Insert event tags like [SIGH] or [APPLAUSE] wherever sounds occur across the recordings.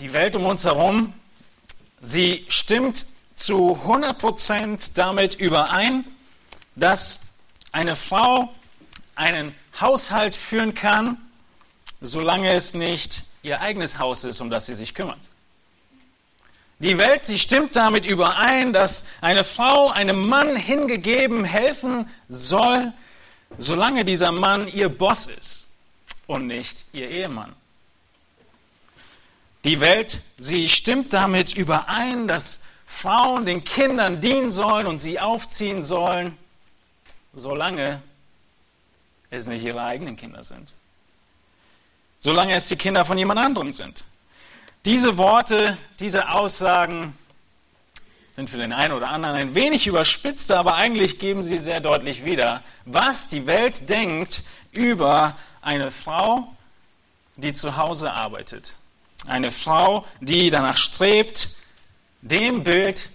Die Welt um uns herum, sie stimmt zu 100% damit überein, dass eine Frau einen Haushalt führen kann, solange es nicht ihr eigenes Haus ist, um das sie sich kümmert. Die Welt, sie stimmt damit überein, dass eine Frau einem Mann hingegeben helfen soll, solange dieser Mann ihr Boss ist und nicht ihr Ehemann. Die Welt, sie stimmt damit überein, dass Frauen den Kindern dienen sollen und sie aufziehen sollen, solange es nicht ihre eigenen Kinder sind. Solange es die Kinder von jemand anderem sind. Diese Worte, diese Aussagen sind für den einen oder anderen ein wenig überspitzt, aber eigentlich geben sie sehr deutlich wieder, was die Welt denkt über eine Frau, die zu Hause arbeitet. Eine Frau, die danach strebt, dem Bild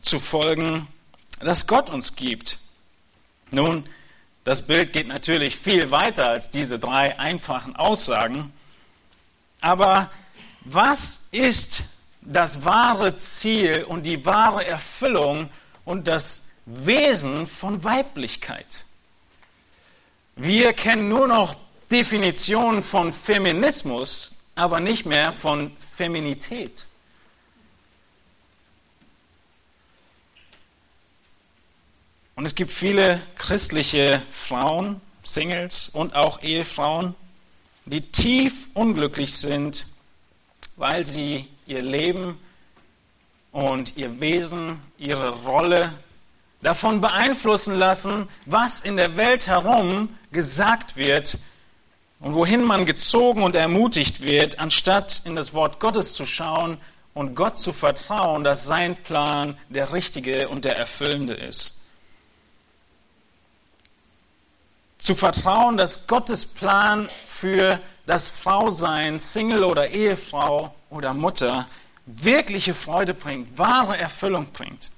zu folgen, das Gott uns gibt. Nun, das Bild geht natürlich viel weiter als diese drei einfachen Aussagen. Aber was ist das wahre Ziel und die wahre Erfüllung und das Wesen von Weiblichkeit? Wir kennen nur noch Definitionen von Feminismus, aber nicht mehr von Feminität. Und es gibt viele christliche Frauen, Singles und auch Ehefrauen, die tief unglücklich sind, weil sie ihr Leben und ihr Wesen, ihre Rolle davon beeinflussen lassen, was in der Welt herum gesagt wird und wohin man gezogen und ermutigt wird, anstatt in das Wort Gottes zu schauen und Gott zu vertrauen, dass sein Plan der richtige und der erfüllende ist. Zu vertrauen, dass Gottes Plan für das Frausein, Single oder Ehefrau oder Mutter, wirkliche Freude bringt, wahre Erfüllung bringt.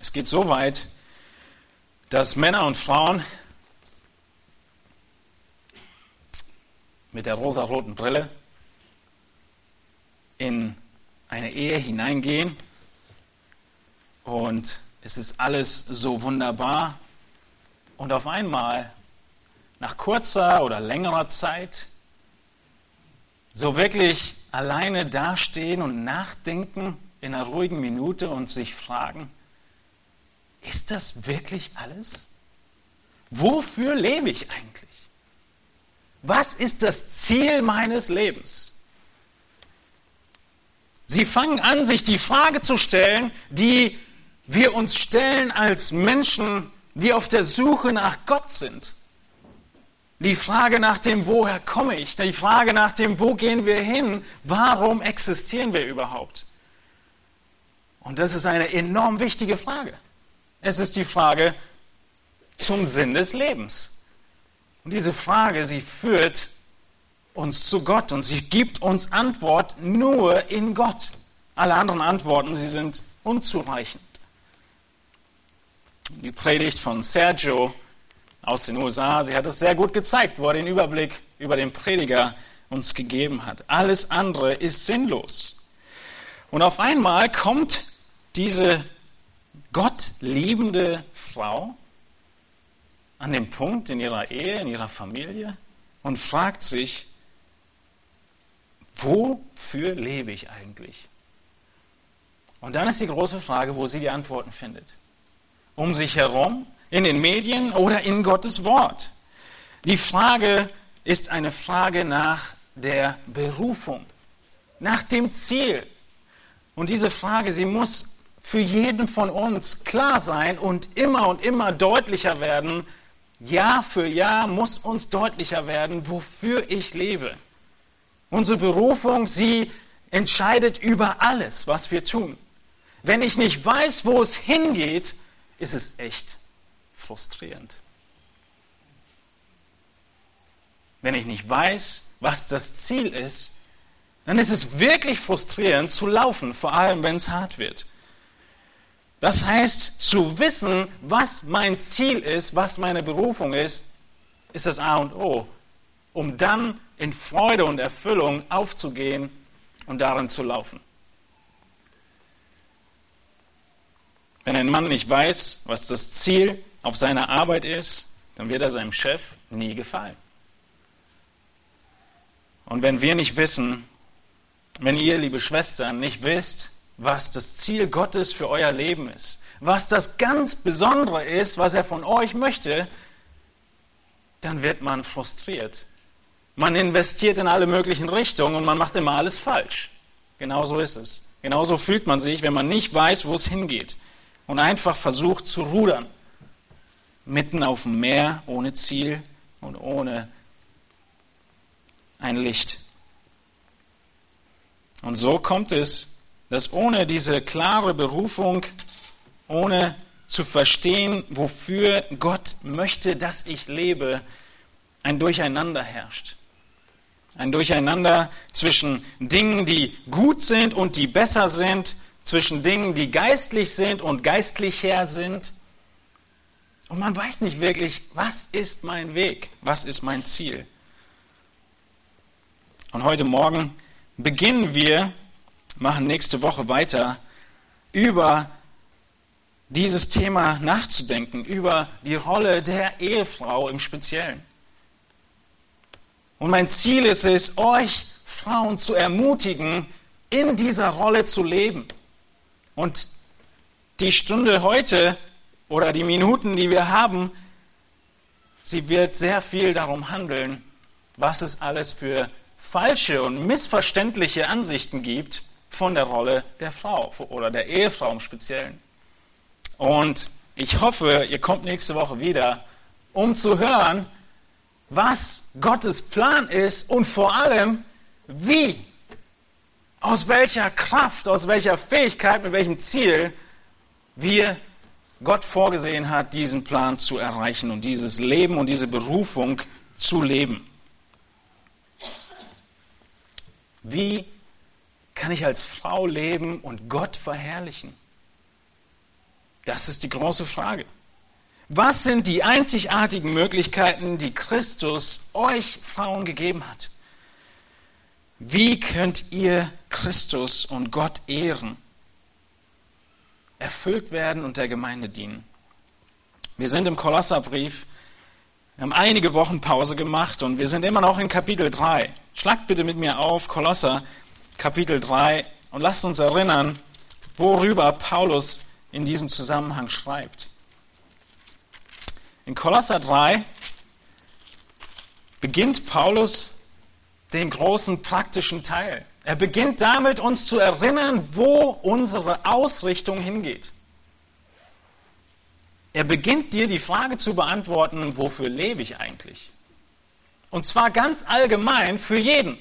Es geht so weit, dass Männer und Frauen mit der rosaroten Brille in eine Ehe hineingehen. Und es ist alles so wunderbar. Und auf einmal, nach kurzer oder längerer Zeit, so wirklich alleine dastehen und nachdenken in einer ruhigen Minute und sich fragen, ist das wirklich alles? Wofür lebe ich eigentlich? Was ist das Ziel meines Lebens? Sie fangen an, sich die Frage zu stellen, die wir uns stellen als Menschen, die auf der Suche nach Gott sind. Die Frage nach dem, woher komme ich? Die Frage nach dem, wo gehen wir hin? Warum existieren wir überhaupt? Und das ist eine enorm wichtige Frage. Es ist die Frage zum Sinn des Lebens. Und diese Frage, sie führt uns zu Gott und sie gibt uns Antwort nur in Gott. Alle anderen Antworten, sie sind unzureichend. Die Predigt von Sergio aus den USA, sie hat es sehr gut gezeigt, wo er den Überblick über den Prediger uns gegeben hat. Alles andere ist sinnlos. Und auf einmal kommt diese Gott liebende Frau an den Punkt in ihrer Ehe, in ihrer Familie und fragt sich, wofür lebe ich eigentlich? Und dann ist die große Frage, wo sie die Antworten findet um sich herum, in den Medien oder in Gottes Wort. Die Frage ist eine Frage nach der Berufung, nach dem Ziel. Und diese Frage, sie muss für jeden von uns klar sein und immer und immer deutlicher werden. Jahr für Jahr muss uns deutlicher werden, wofür ich lebe. Unsere Berufung, sie entscheidet über alles, was wir tun. Wenn ich nicht weiß, wo es hingeht, ist es echt frustrierend. Wenn ich nicht weiß, was das Ziel ist, dann ist es wirklich frustrierend zu laufen, vor allem wenn es hart wird. Das heißt, zu wissen, was mein Ziel ist, was meine Berufung ist, ist das A und O, um dann in Freude und Erfüllung aufzugehen und darin zu laufen. Wenn ein Mann nicht weiß, was das Ziel auf seiner Arbeit ist, dann wird er seinem Chef nie gefallen. Und wenn wir nicht wissen, wenn ihr, liebe Schwestern, nicht wisst, was das Ziel Gottes für euer Leben ist, was das ganz Besondere ist, was er von euch möchte, dann wird man frustriert. Man investiert in alle möglichen Richtungen und man macht immer alles falsch. Genauso ist es. Genauso fühlt man sich, wenn man nicht weiß, wo es hingeht und einfach versucht zu rudern. Mitten auf dem Meer, ohne Ziel und ohne ein Licht. Und so kommt es, dass ohne diese klare Berufung, ohne zu verstehen, wofür Gott möchte, dass ich lebe, ein Durcheinander herrscht. Ein Durcheinander zwischen Dingen, die gut sind und die besser sind, zwischen Dingen, die geistlich sind und geistlicher sind. Und man weiß nicht wirklich, was ist mein Weg, was ist mein Ziel. Und heute Morgen beginnen wir, machen nächste Woche weiter, über dieses Thema nachzudenken, über die Rolle der Ehefrau im Speziellen. Und mein Ziel ist es, euch Frauen zu ermutigen, in dieser Rolle zu leben. Und die Stunde heute oder die Minuten, die wir haben, sie wird sehr viel darum handeln, was es alles für falsche und missverständliche Ansichten gibt von der Rolle der Frau oder der Ehefrau im Speziellen. Und ich hoffe, ihr kommt nächste Woche wieder, um zu hören, was Gottes Plan ist und vor allem, wie, aus welcher Kraft, aus welcher Fähigkeit, mit welchem Ziel wir Gott vorgesehen hat, diesen Plan zu erreichen und dieses Leben und diese Berufung zu leben. Wie kann ich als Frau leben und Gott verherrlichen? Das ist die große Frage. Was sind die einzigartigen Möglichkeiten, die Christus euch Frauen gegeben hat? Wie könnt ihr Christus und Gott ehren, erfüllt werden und der Gemeinde dienen? Wir sind im Kolosserbrief, wir haben einige Wochen Pause gemacht und wir sind immer noch in Kapitel 3. Schlagt bitte mit mir auf Kolosser Kapitel 3 und lasst uns erinnern, worüber Paulus in diesem Zusammenhang schreibt. In Kolosser 3 beginnt Paulus den großen praktischen Teil. Er beginnt damit, uns zu erinnern, wo unsere Ausrichtung hingeht. Er beginnt dir die Frage zu beantworten, wofür lebe ich eigentlich? Und zwar ganz allgemein für jeden.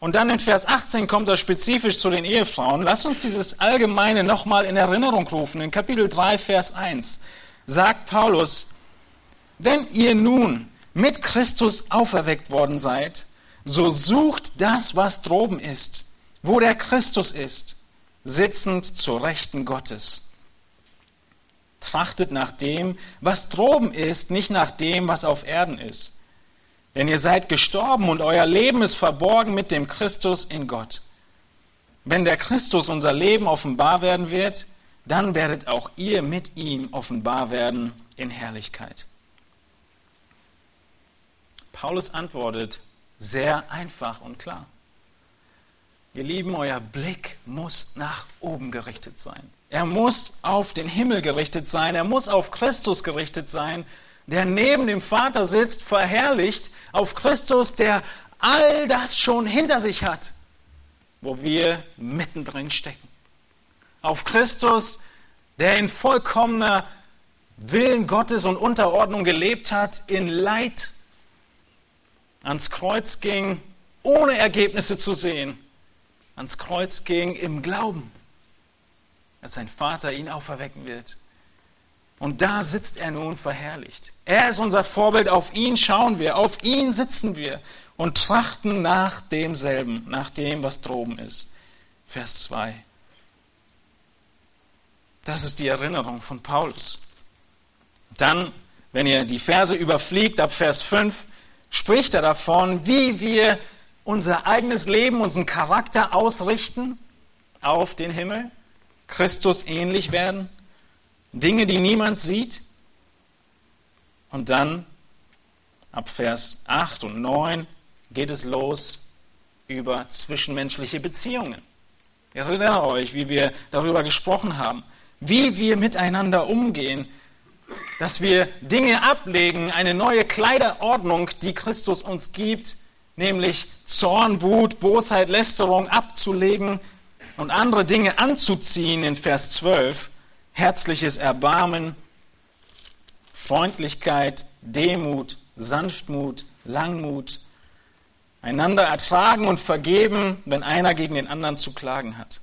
Und dann in Vers 18 kommt er spezifisch zu den Ehefrauen. Lass uns dieses Allgemeine nochmal in Erinnerung rufen. In Kapitel 3, Vers 1 sagt Paulus, wenn ihr nun mit Christus auferweckt worden seid, so sucht das, was droben ist, wo der Christus ist, sitzend zur Rechten Gottes. Trachtet nach dem, was droben ist, nicht nach dem, was auf Erden ist. Denn ihr seid gestorben und euer Leben ist verborgen mit dem Christus in Gott. Wenn der Christus unser Leben offenbar werden wird, dann werdet auch ihr mit ihm offenbar werden in Herrlichkeit. Paulus antwortet sehr einfach und klar. Ihr Lieben, euer Blick muss nach oben gerichtet sein. Er muss auf den Himmel gerichtet sein. Er muss auf Christus gerichtet sein, der neben dem Vater sitzt, verherrlicht, auf Christus, der all das schon hinter sich hat, wo wir mittendrin stecken. Auf Christus, der in vollkommener Willen Gottes und Unterordnung gelebt hat, in Leid ans Kreuz ging, ohne Ergebnisse zu sehen, ans Kreuz ging im Glauben, dass sein Vater ihn auferwecken wird und da sitzt er nun verherrlicht. Er ist unser Vorbild, auf ihn schauen wir, auf ihn sitzen wir und trachten nach demselben, nach dem, was droben ist. Vers 2. Das ist die Erinnerung von Paulus. Dann wenn ihr die Verse überfliegt, ab Vers 5, spricht er davon, wie wir unser eigenes Leben, unseren Charakter ausrichten auf den Himmel, Christus ähnlich werden, Dinge, die niemand sieht. Und dann, ab Vers 8 und 9, geht es los über zwischenmenschliche Beziehungen. Ihr erinnert euch, wie wir darüber gesprochen haben, wie wir miteinander umgehen, dass wir Dinge ablegen, eine neue Kleiderordnung, die Christus uns gibt, nämlich Zorn, Wut, Bosheit, Lästerung abzulegen und andere Dinge anzuziehen in Vers 12, herzliches Erbarmen, Freundlichkeit, Demut, Sanftmut, Langmut, einander ertragen und vergeben, wenn einer gegen den anderen zu klagen hat.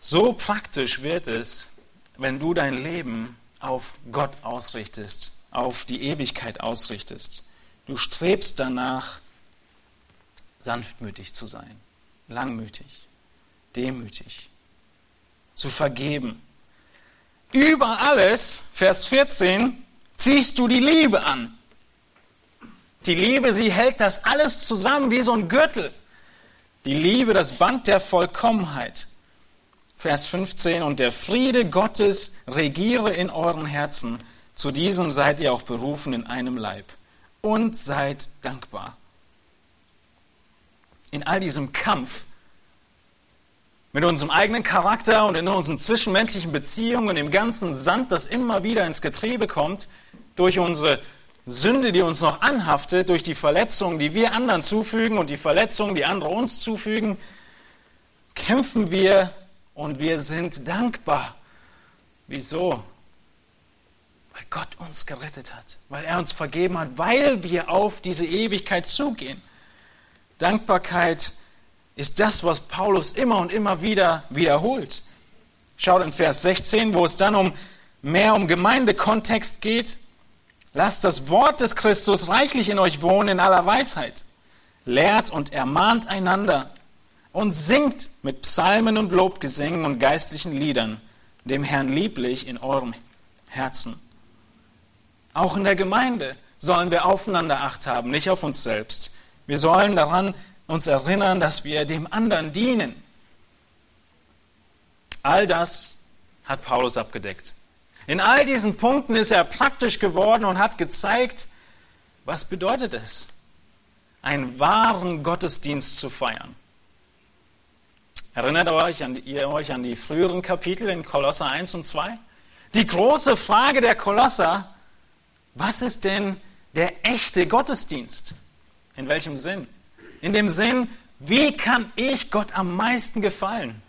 So praktisch wird es, wenn du dein Leben auf Gott ausrichtest, auf die Ewigkeit ausrichtest. Du strebst danach, sanftmütig zu sein, langmütig, demütig, zu vergeben. Über alles, Vers 14, ziehst du die Liebe an. Die Liebe, sie hält das alles zusammen wie so ein Gürtel. Die Liebe, das Band der Vollkommenheit. Vers 15, und der Friede Gottes regiere in euren Herzen. Zu diesem seid ihr auch berufen in einem Leib. Und seid dankbar. In all diesem Kampf mit unserem eigenen Charakter und in unseren zwischenmenschlichen Beziehungen, dem ganzen Sand, das immer wieder ins Getriebe kommt, durch unsere Sünde, die uns noch anhaftet durch die Verletzungen, die wir anderen zufügen und die Verletzungen, die andere uns zufügen, kämpfen wir und wir sind dankbar. Wieso? Weil Gott uns gerettet hat, weil er uns vergeben hat, weil wir auf diese Ewigkeit zugehen. Dankbarkeit ist das, was Paulus immer und immer wieder wiederholt. Schaut in Vers 16, wo es dann um mehr um Gemeindekontext geht. Lasst das Wort des Christus reichlich in euch wohnen in aller Weisheit. Lehrt und ermahnt einander und singt mit Psalmen und Lobgesängen und geistlichen Liedern dem Herrn lieblich in eurem Herzen. Auch in der Gemeinde sollen wir aufeinander Acht haben, nicht auf uns selbst. Wir sollen daran uns erinnern, dass wir dem anderen dienen. All das hat Paulus abgedeckt. In all diesen Punkten ist er praktisch geworden und hat gezeigt, was bedeutet es, einen wahren Gottesdienst zu feiern. Erinnert euch an, ihr euch an die früheren Kapitel in Kolosser 1 und 2? Die große Frage der Kolosser, was ist denn der echte Gottesdienst? In welchem Sinn? In dem Sinn, wie kann ich Gott am meisten gefallen?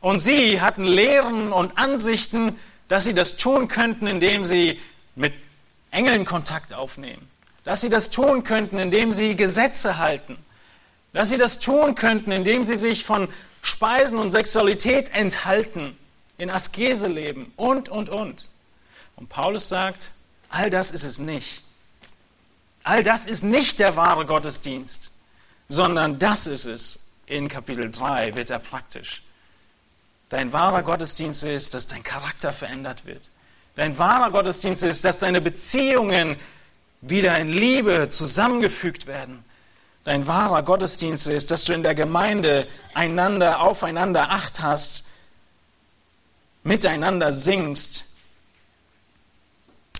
Und sie hatten Lehren und Ansichten, dass sie das tun könnten, indem sie mit Engeln Kontakt aufnehmen, dass sie das tun könnten, indem sie Gesetze halten, dass sie das tun könnten, indem sie sich von Speisen und Sexualität enthalten, in Askese leben und, und, und. Und Paulus sagt, all das ist es nicht. All das ist nicht der wahre Gottesdienst, sondern das ist es. In Kapitel 3 wird er praktisch. Dein wahrer Gottesdienst ist, dass dein Charakter verändert wird. Dein wahrer Gottesdienst ist, dass deine Beziehungen wieder in Liebe zusammengefügt werden. Dein wahrer Gottesdienst ist, dass du in der Gemeinde einander aufeinander Acht hast, miteinander singst.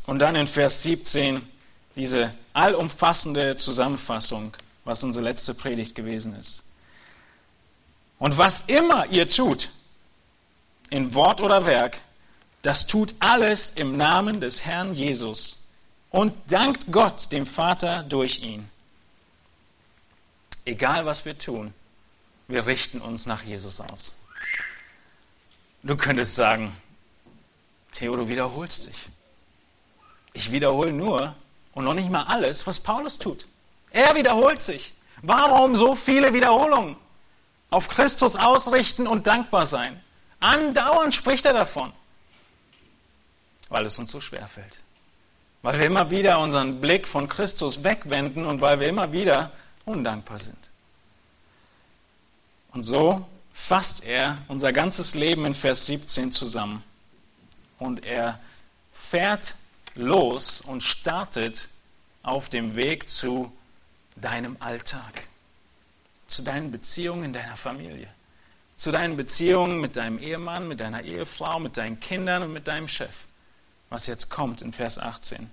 Und dann in Vers 17 diese allumfassende Zusammenfassung, was unsere letzte Predigt gewesen ist. Und was immer ihr tut, in Wort oder Werk, das tut alles im Namen des Herrn Jesus und dankt Gott, dem Vater, durch ihn. Egal was wir tun, wir richten uns nach Jesus aus. Du könntest sagen, Theo, du wiederholst dich. Ich wiederhole nur und noch nicht mal alles, was Paulus tut. Er wiederholt sich. Warum so viele Wiederholungen? Auf Christus ausrichten und dankbar sein. Andauernd spricht er davon, weil es uns so schwer fällt. Weil wir immer wieder unseren Blick von Christus wegwenden und weil wir immer wieder undankbar sind. Und so fasst er unser ganzes Leben in Vers 17 zusammen. Und er fährt los und startet auf dem Weg zu deinem Alltag, zu deinen Beziehungen in deiner Familie, zu deinen Beziehungen mit deinem Ehemann, mit deiner Ehefrau, mit deinen Kindern und mit deinem Chef, was jetzt kommt in Vers 18.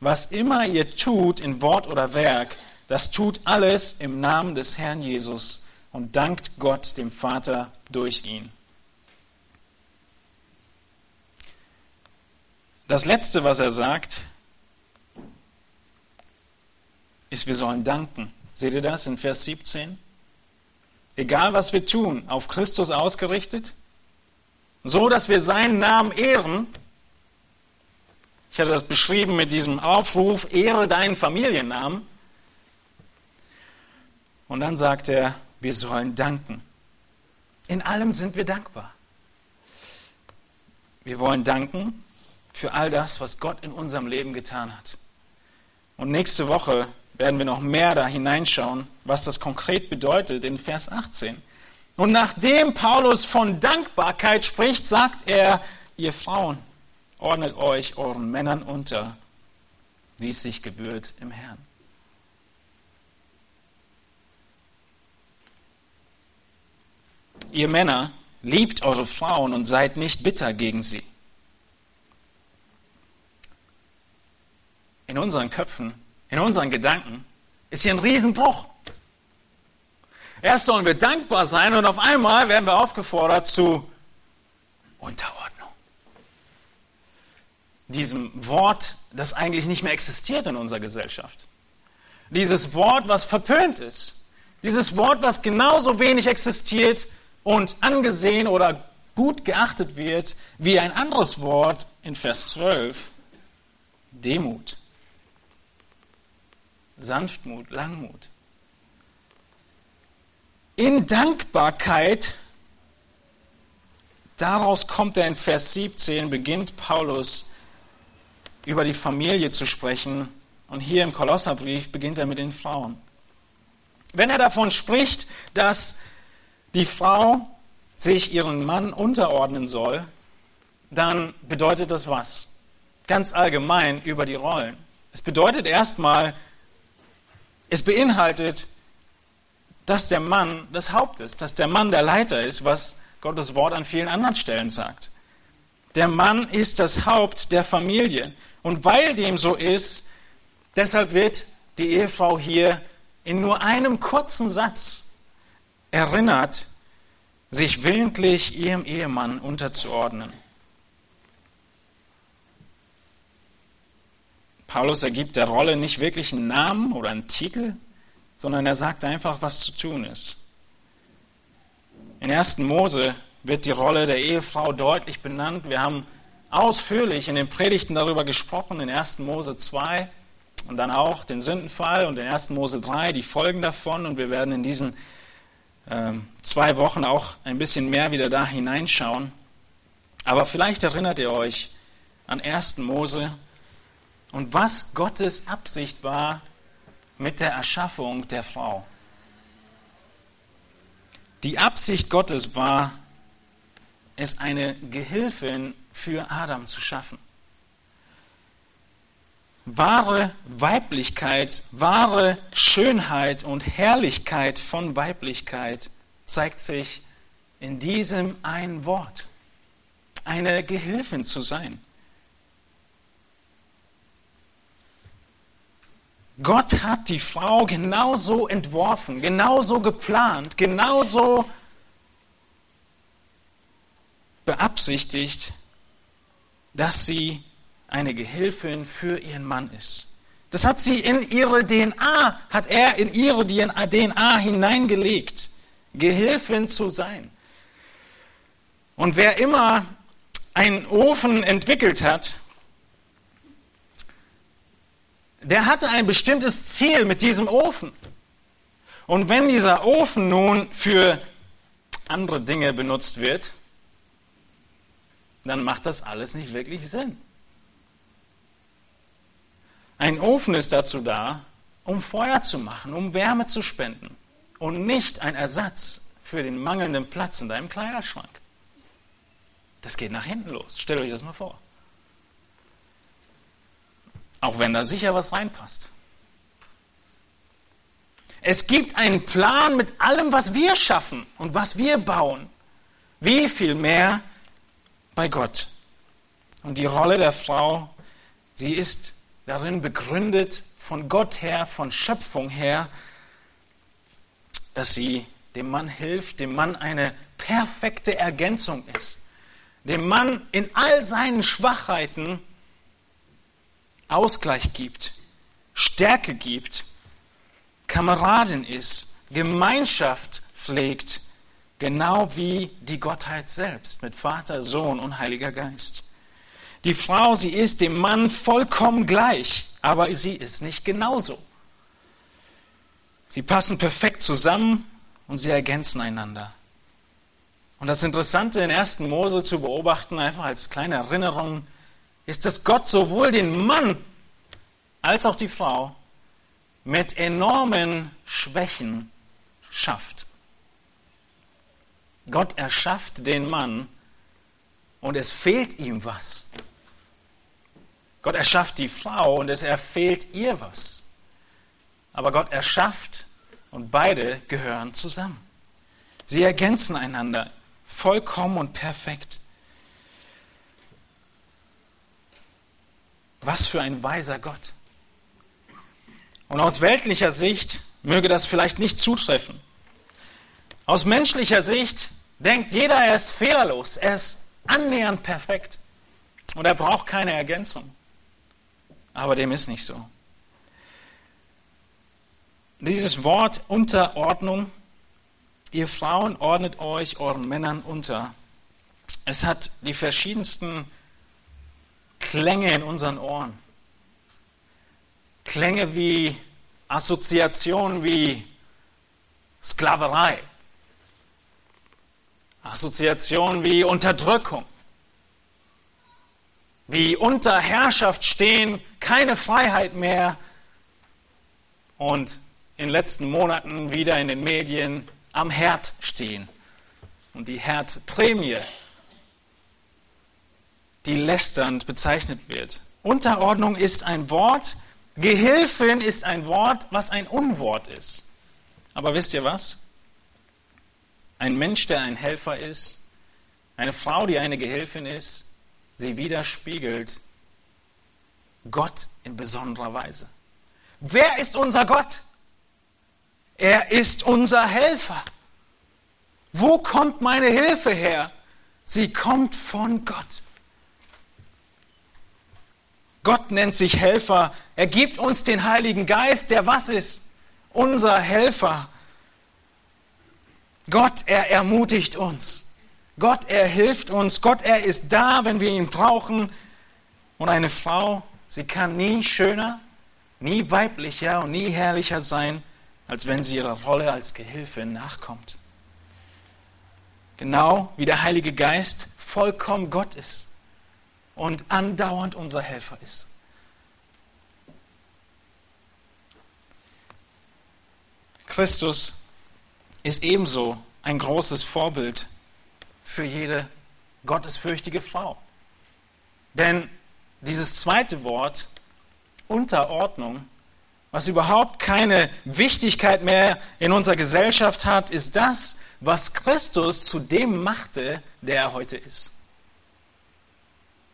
Was immer ihr tut in Wort oder Werk, das tut alles im Namen des Herrn Jesus und dankt Gott, dem Vater, durch ihn. Das Letzte, was er sagt, ist, wir sollen danken. Seht ihr das in Vers 17? Egal was wir tun, auf Christus ausgerichtet, so dass wir seinen Namen ehren. Ich hatte das beschrieben mit diesem Aufruf, ehre deinen Familiennamen. Und dann sagt er, wir sollen danken. In allem sind wir dankbar. Wir wollen danken für all das, was Gott in unserem Leben getan hat. Und nächste Woche werden wir noch mehr da hineinschauen, was das konkret bedeutet in Vers 18. Und nachdem Paulus von Dankbarkeit spricht, sagt er, ihr Frauen, ordnet euch euren Männern unter, wie es sich gebührt im Herrn. Ihr Männer, liebt eure Frauen und seid nicht bitter gegen sie. In unseren Köpfen in unseren Gedanken, ist hier ein Riesenbruch. Erst sollen wir dankbar sein und auf einmal werden wir aufgefordert zu Unterordnung. Diesem Wort, das eigentlich nicht mehr existiert in unserer Gesellschaft. Dieses Wort, was verpönt ist. Dieses Wort, was genauso wenig existiert und angesehen oder gut geachtet wird wie ein anderes Wort in Vers 12, Demut. Sanftmut, Langmut. In Dankbarkeit, daraus kommt er in Vers 17, beginnt Paulus über die Familie zu sprechen. Und hier im Kolosserbrief beginnt er mit den Frauen. Wenn er davon spricht, dass die Frau sich ihren Mann unterordnen soll, dann bedeutet das was? Ganz allgemein über die Rollen. Es bedeutet erstmal, es beinhaltet, dass der Mann das Haupt ist, dass der Mann der Leiter ist, was Gottes Wort an vielen anderen Stellen sagt. Der Mann ist das Haupt der Familie. Und weil dem so ist, deshalb wird die Ehefrau hier in nur einem kurzen Satz erinnert, sich willentlich ihrem Ehemann unterzuordnen. Paulus ergibt der Rolle nicht wirklich einen Namen oder einen Titel, sondern er sagt einfach, was zu tun ist. In 1. Mose wird die Rolle der Ehefrau deutlich benannt. Wir haben ausführlich in den Predigten darüber gesprochen, in 1. Mose 2 und dann auch den Sündenfall und in 1. Mose 3, die Folgen davon. Und wir werden in diesen äh, zwei Wochen auch ein bisschen mehr wieder da hineinschauen. Aber vielleicht erinnert ihr euch an 1. Mose und was Gottes Absicht war mit der Erschaffung der Frau. Die Absicht Gottes war, es eine Gehilfin für Adam zu schaffen. Wahre Weiblichkeit, wahre Schönheit und Herrlichkeit von Weiblichkeit zeigt sich in diesem einen Wort. Eine Gehilfin zu sein. Gott hat die Frau genauso entworfen, genauso geplant, genauso beabsichtigt, dass sie eine Gehilfin für ihren Mann ist. Das hat sie in ihre DNA, hat er in ihre DNA hineingelegt, Gehilfin zu sein. Und wer immer einen Ofen entwickelt hat, der hatte ein bestimmtes Ziel mit diesem Ofen. Und wenn dieser Ofen nun für andere Dinge benutzt wird, dann macht das alles nicht wirklich Sinn. Ein Ofen ist dazu da, um Feuer zu machen, um Wärme zu spenden und nicht ein Ersatz für den mangelnden Platz in deinem Kleiderschrank. Das geht nach hinten los. Stellt euch das mal vor. Auch wenn da sicher was reinpasst. Es gibt einen Plan mit allem, was wir schaffen und was wir bauen. Wie viel mehr bei Gott. Und die Rolle der Frau, sie ist darin begründet von Gott her, von Schöpfung her, dass sie dem Mann hilft, dem Mann eine perfekte Ergänzung ist, dem Mann in all seinen Schwachheiten Ausgleich gibt, Stärke gibt, Kameradin ist, Gemeinschaft pflegt, genau wie die Gottheit selbst mit Vater, Sohn und Heiliger Geist. Die Frau, sie ist dem Mann vollkommen gleich, aber sie ist nicht genauso. Sie passen perfekt zusammen und sie ergänzen einander. Und das Interessante in 1. Mose zu beobachten, einfach als kleine Erinnerung, ist, dass Gott sowohl den Mann als auch die Frau mit enormen Schwächen schafft. Gott erschafft den Mann und es fehlt ihm was. Gott erschafft die Frau und es erfehlt ihr was. Aber Gott erschafft und beide gehören zusammen. Sie ergänzen einander vollkommen und perfekt. Was für ein weiser Gott. Und aus weltlicher Sicht möge das vielleicht nicht zutreffen. Aus menschlicher Sicht denkt jeder, er ist fehlerlos, er ist annähernd perfekt und er braucht keine Ergänzung. Aber dem ist nicht so. Dieses Wort Unterordnung, ihr Frauen ordnet euch euren Männern unter. Es hat die verschiedensten Klänge in unseren Ohren. Klänge wie Assoziationen wie Sklaverei. Assoziationen wie Unterdrückung. Wie unter Herrschaft stehen, keine Freiheit mehr und in den letzten Monaten wieder in den Medien am Herd stehen. Und die Herdprämie die lästernd bezeichnet wird. Unterordnung ist ein Wort, Gehilfin ist ein Wort, was ein Unwort ist. Aber wisst ihr was? Ein Mensch, der ein Helfer ist, eine Frau, die eine Gehilfin ist, sie widerspiegelt Gott in besonderer Weise. Wer ist unser Gott? Er ist unser Helfer. Wo kommt meine Hilfe her? Sie kommt von Gott. Gott nennt sich Helfer. Er gibt uns den Heiligen Geist, der was ist? Unser Helfer. Gott, er ermutigt uns. Gott, er hilft uns. Gott, er ist da, wenn wir ihn brauchen. Und eine Frau, sie kann nie schöner, nie weiblicher und nie herrlicher sein, als wenn sie ihrer Rolle als Gehilfe nachkommt. Genau wie der Heilige Geist vollkommen Gott ist und andauernd unser Helfer ist. Christus ist ebenso ein großes Vorbild für jede gottesfürchtige Frau. Denn dieses zweite Wort, Unterordnung, was überhaupt keine Wichtigkeit mehr in unserer Gesellschaft hat, ist das, was Christus zu dem machte, der er heute ist.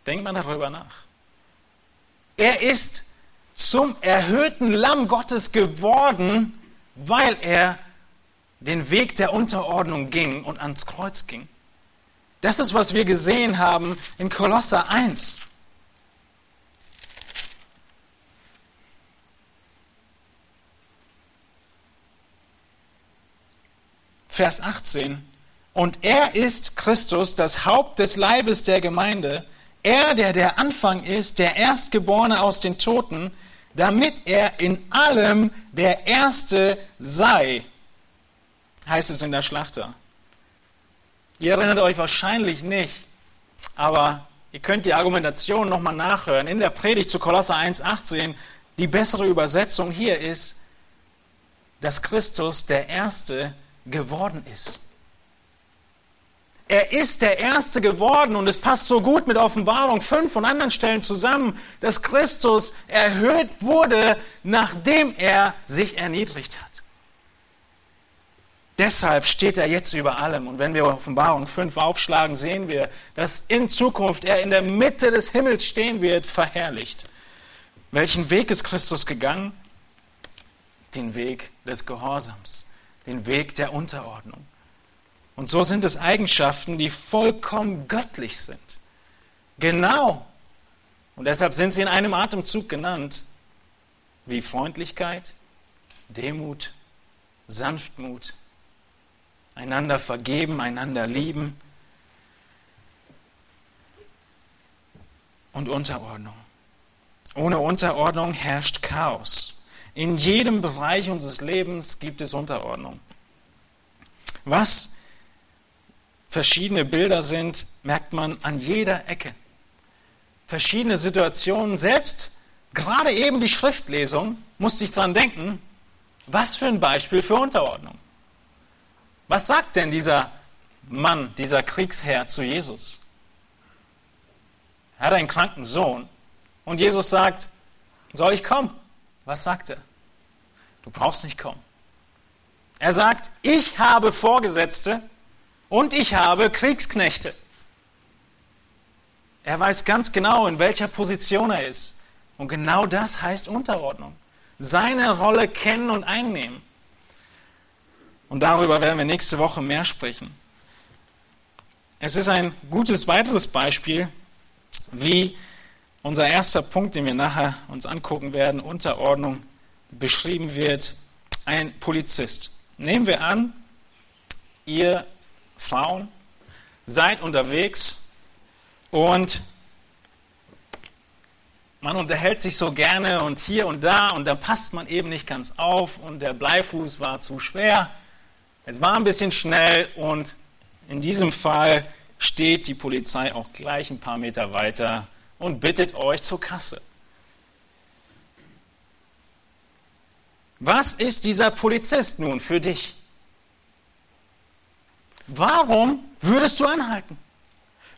Denkt man darüber nach. Er ist zum erhöhten Lamm Gottes geworden, weil er den Weg der Unterordnung ging und ans Kreuz ging. Das ist, was wir gesehen haben in Kolosser 1. Vers 18. Und er ist Christus, das Haupt des Leibes der Gemeinde, er, der der Anfang ist, der Erstgeborene aus den Toten, damit er in allem der Erste sei, heißt es in der Schlachter. Ihr erinnert euch wahrscheinlich nicht, aber ihr könnt die Argumentation nochmal nachhören. In der Predigt zu Kolosser 1,18, die bessere Übersetzung hier ist, dass Christus der Erste geworden ist. Er ist der Erste geworden und es passt so gut mit Offenbarung 5 und anderen Stellen zusammen, dass Christus erhöht wurde, nachdem er sich erniedrigt hat. Deshalb steht er jetzt über allem. Und wenn wir Offenbarung 5 aufschlagen, sehen wir, dass in Zukunft er in der Mitte des Himmels stehen wird, verherrlicht. Welchen Weg ist Christus gegangen? Den Weg des Gehorsams, den Weg der Unterordnung. Und so sind es Eigenschaften, die vollkommen göttlich sind. Genau. Und deshalb sind sie in einem Atemzug genannt, wie Freundlichkeit, Demut, Sanftmut, einander vergeben, einander lieben und Unterordnung. Ohne Unterordnung herrscht Chaos. In jedem Bereich unseres Lebens gibt es Unterordnung. Was verschiedene Bilder sind, merkt man an jeder Ecke. Verschiedene Situationen, selbst gerade eben die Schriftlesung, musste ich daran denken, was für ein Beispiel für Unterordnung. Was sagt denn dieser Mann, dieser Kriegsherr zu Jesus? Er hat einen kranken Sohn und Jesus sagt, soll ich kommen? Was sagt er? Du brauchst nicht kommen. Er sagt, ich habe Vorgesetzte, und ich habe Kriegsknechte. Er weiß ganz genau, in welcher Position er ist. Und genau das heißt Unterordnung. Seine Rolle kennen und einnehmen. Und darüber werden wir nächste Woche mehr sprechen. Es ist ein gutes weiteres Beispiel, wie unser erster Punkt, den wir nachher uns angucken werden, Unterordnung beschrieben wird. Ein Polizist. Nehmen wir an, ihr Frauen, seid unterwegs und man unterhält sich so gerne und hier und da und da passt man eben nicht ganz auf und der Bleifuß war zu schwer. Es war ein bisschen schnell und in diesem Fall steht die Polizei auch gleich ein paar Meter weiter und bittet euch zur Kasse. Was ist dieser Polizist nun für dich? Warum würdest du anhalten?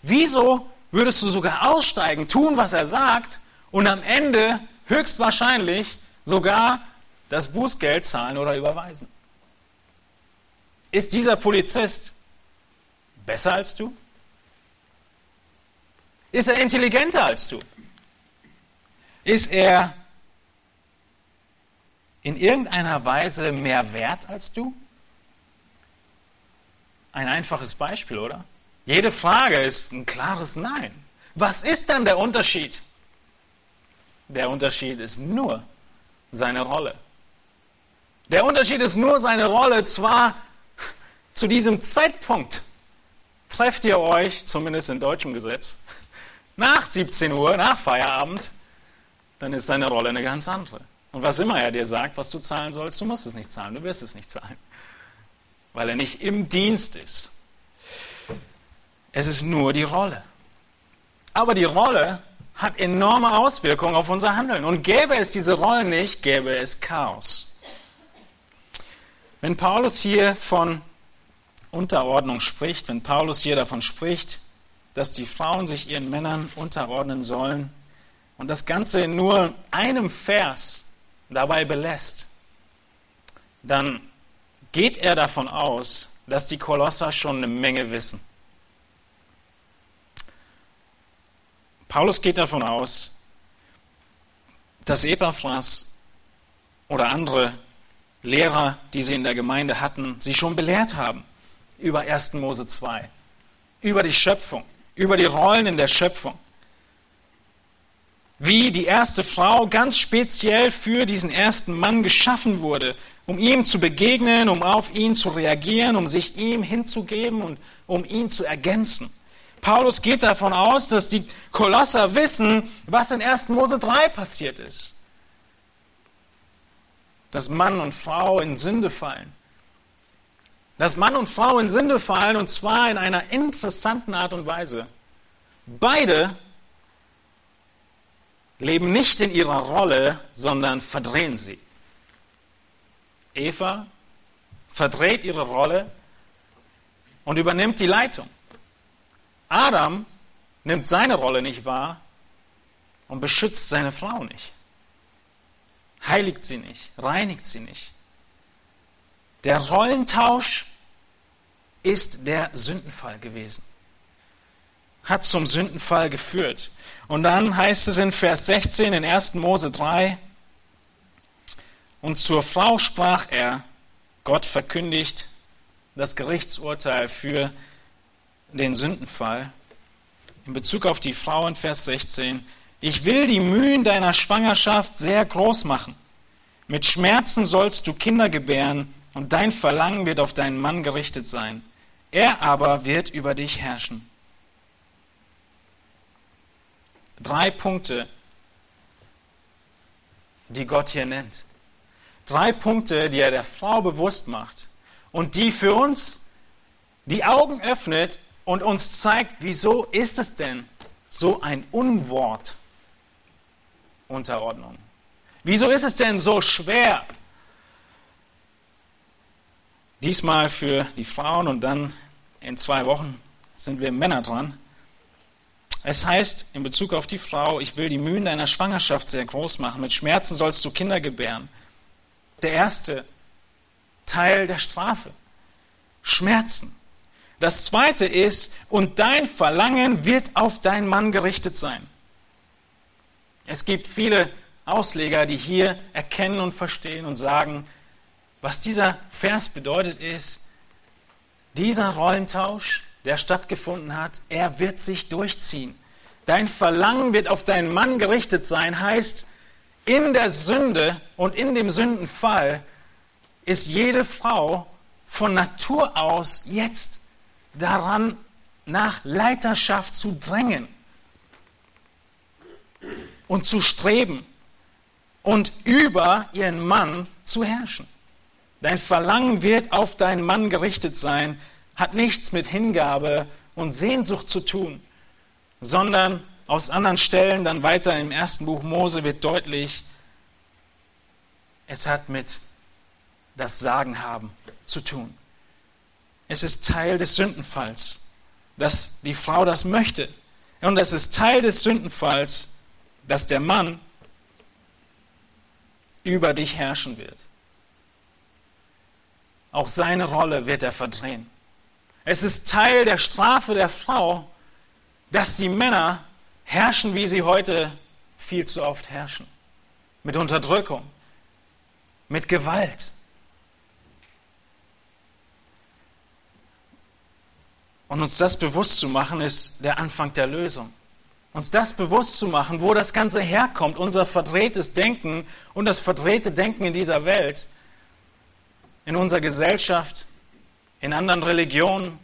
Wieso würdest du sogar aussteigen, tun, was er sagt und am Ende höchstwahrscheinlich sogar das Bußgeld zahlen oder überweisen? Ist dieser Polizist besser als du? Ist er intelligenter als du? Ist er in irgendeiner Weise mehr wert als du? Ein einfaches Beispiel, oder? Jede Frage ist ein klares Nein. Was ist dann der Unterschied? Der Unterschied ist nur seine Rolle. Der Unterschied ist nur seine Rolle. Zwar [LAUGHS] zu diesem Zeitpunkt trefft ihr euch, zumindest in deutschem Gesetz, nach 17 Uhr, nach Feierabend, dann ist seine Rolle eine ganz andere. Und was immer er dir sagt, was du zahlen sollst, du musst es nicht zahlen, du wirst es nicht zahlen weil er nicht im Dienst ist. Es ist nur die Rolle. Aber die Rolle hat enorme Auswirkungen auf unser Handeln. Und gäbe es diese Rolle nicht, gäbe es Chaos. Wenn Paulus hier von Unterordnung spricht, wenn Paulus hier davon spricht, dass die Frauen sich ihren Männern unterordnen sollen und das Ganze in nur einem Vers dabei belässt, dann geht er davon aus, dass die Kolosser schon eine Menge wissen. Paulus geht davon aus, dass Epaphras oder andere Lehrer, die sie in der Gemeinde hatten, sie schon belehrt haben über 1. Mose 2, über die Schöpfung, über die Rollen in der Schöpfung wie die erste Frau ganz speziell für diesen ersten Mann geschaffen wurde, um ihm zu begegnen, um auf ihn zu reagieren, um sich ihm hinzugeben und um ihn zu ergänzen. Paulus geht davon aus, dass die Kolosser wissen, was in 1. Mose 3 passiert ist. Dass Mann und Frau in Sünde fallen. Dass Mann und Frau in Sünde fallen und zwar in einer interessanten Art und Weise. Beide leben nicht in ihrer Rolle, sondern verdrehen sie. Eva verdreht ihre Rolle und übernimmt die Leitung. Adam nimmt seine Rolle nicht wahr und beschützt seine Frau nicht. Heiligt sie nicht, reinigt sie nicht. Der Rollentausch ist der Sündenfall gewesen. Hat zum Sündenfall geführt. Und dann heißt es in Vers 16 in 1. Mose 3, und zur Frau sprach er, Gott verkündigt das Gerichtsurteil für den Sündenfall. In Bezug auf die Frau in Vers 16, ich will die Mühen deiner Schwangerschaft sehr groß machen. Mit Schmerzen sollst du Kinder gebären und dein Verlangen wird auf deinen Mann gerichtet sein. Er aber wird über dich herrschen. Drei Punkte, die Gott hier nennt. Drei Punkte, die er der Frau bewusst macht und die für uns die Augen öffnet und uns zeigt, wieso ist es denn so ein Unwort Unterordnung? Wieso ist es denn so schwer? Diesmal für die Frauen und dann in zwei Wochen sind wir Männer dran. Es heißt in Bezug auf die Frau, ich will die Mühen deiner Schwangerschaft sehr groß machen. Mit Schmerzen sollst du Kinder gebären. Der erste Teil der Strafe. Schmerzen. Das zweite ist, und dein Verlangen wird auf deinen Mann gerichtet sein. Es gibt viele Ausleger, die hier erkennen und verstehen und sagen, was dieser Vers bedeutet ist, dieser Rollentausch der stattgefunden hat, er wird sich durchziehen. Dein Verlangen wird auf deinen Mann gerichtet sein, heißt, in der Sünde und in dem Sündenfall ist jede Frau von Natur aus jetzt daran, nach Leiterschaft zu drängen und zu streben und über ihren Mann zu herrschen. Dein Verlangen wird auf deinen Mann gerichtet sein, hat nichts mit Hingabe und Sehnsucht zu tun, sondern aus anderen Stellen, dann weiter im ersten Buch Mose wird deutlich, es hat mit das Sagen haben zu tun. Es ist Teil des Sündenfalls, dass die Frau das möchte. Und es ist Teil des Sündenfalls, dass der Mann über dich herrschen wird. Auch seine Rolle wird er verdrehen. Es ist Teil der Strafe der Frau, dass die Männer herrschen, wie sie heute viel zu oft herrschen. Mit Unterdrückung, mit Gewalt. Und uns das bewusst zu machen, ist der Anfang der Lösung. Uns das bewusst zu machen, wo das Ganze herkommt, unser verdrehtes Denken und das verdrehte Denken in dieser Welt, in unserer Gesellschaft, in anderen Religionen,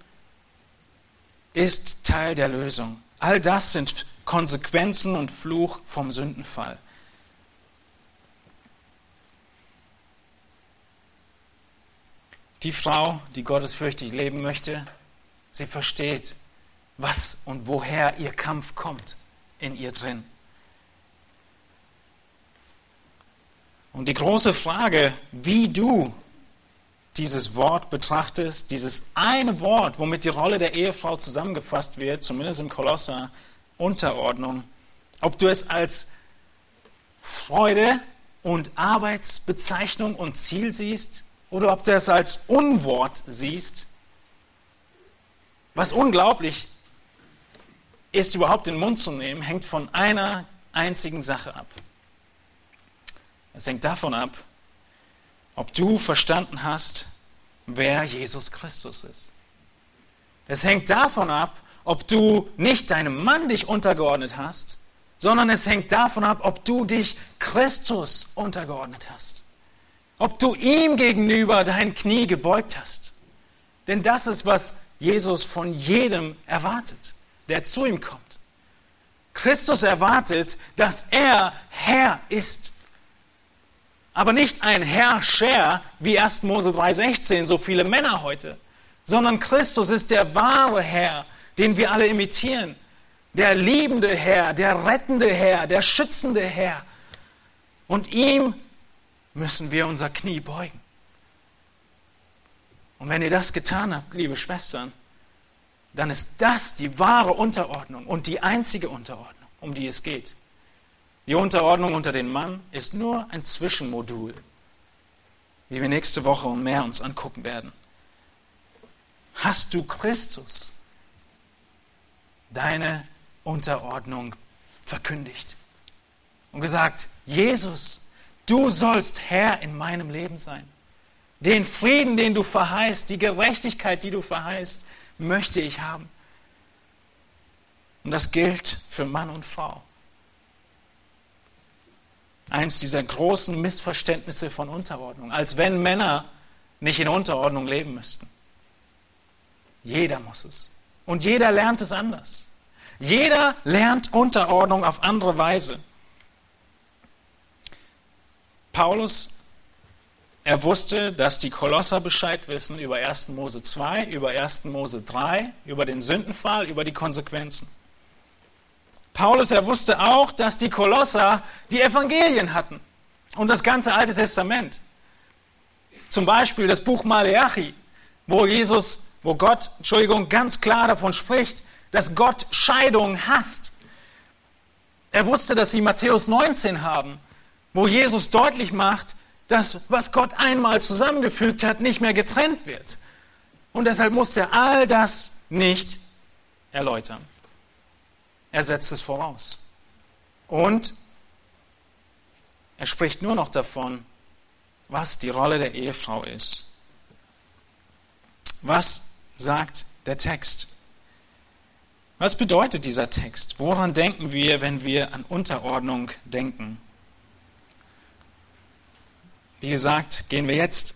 ist Teil der Lösung. All das sind Konsequenzen und Fluch vom Sündenfall. Die Frau, die gottesfürchtig leben möchte, sie versteht, was und woher ihr Kampf kommt in ihr drin. Und die große Frage, wie du dieses Wort betrachtest, dieses eine Wort, womit die Rolle der Ehefrau zusammengefasst wird, zumindest im Kolosser, Unterordnung, ob du es als Freude und Arbeitsbezeichnung und Ziel siehst oder ob du es als Unwort siehst, was unglaublich ist, überhaupt den Mund zu nehmen, hängt von einer einzigen Sache ab. Es hängt davon ab, ob du verstanden hast, wer Jesus Christus ist. Es hängt davon ab, ob du nicht deinem Mann dich untergeordnet hast, sondern es hängt davon ab, ob du dich Christus untergeordnet hast. Ob du ihm gegenüber dein Knie gebeugt hast. Denn das ist, was Jesus von jedem erwartet, der zu ihm kommt. Christus erwartet, dass er Herr ist aber nicht ein Herrscher wie 1. Mose 3,16, so viele Männer heute, sondern Christus ist der wahre Herr, den wir alle imitieren. Der liebende Herr, der rettende Herr, der schützende Herr. Und ihm müssen wir unser Knie beugen. Und wenn ihr das getan habt, liebe Schwestern, dann ist das die wahre Unterordnung und die einzige Unterordnung, um die es geht. Die Unterordnung unter den Mann ist nur ein Zwischenmodul, wie wir nächste Woche und mehr uns angucken werden. Hast du Christus deine Unterordnung verkündigt und gesagt, Jesus, du sollst Herr in meinem Leben sein. Den Frieden, den du verheißt, die Gerechtigkeit, die du verheißt, möchte ich haben. Und das gilt für Mann und Frau. Eins dieser großen Missverständnisse von Unterordnung, als wenn Männer nicht in Unterordnung leben müssten. Jeder muss es. Und jeder lernt es anders. Jeder lernt Unterordnung auf andere Weise. Paulus, er wusste, dass die Kolosser Bescheid wissen über 1. Mose 2, über 1. Mose 3, über den Sündenfall, über die Konsequenzen. Paulus, er wusste auch, dass die Kolosser die Evangelien hatten und das ganze Alte Testament. Zum Beispiel das Buch Maleachi, wo Jesus, wo Gott, Entschuldigung, ganz klar davon spricht, dass Gott Scheidung hasst. Er wusste, dass sie Matthäus 19 haben, wo Jesus deutlich macht, dass was Gott einmal zusammengefügt hat, nicht mehr getrennt wird. Und deshalb musste er all das nicht erläutern. Er setzt es voraus. Und er spricht nur noch davon, was die Rolle der Ehefrau ist. Was sagt der Text? Was bedeutet dieser Text? Woran denken wir, wenn wir an Unterordnung denken? Wie gesagt, gehen wir jetzt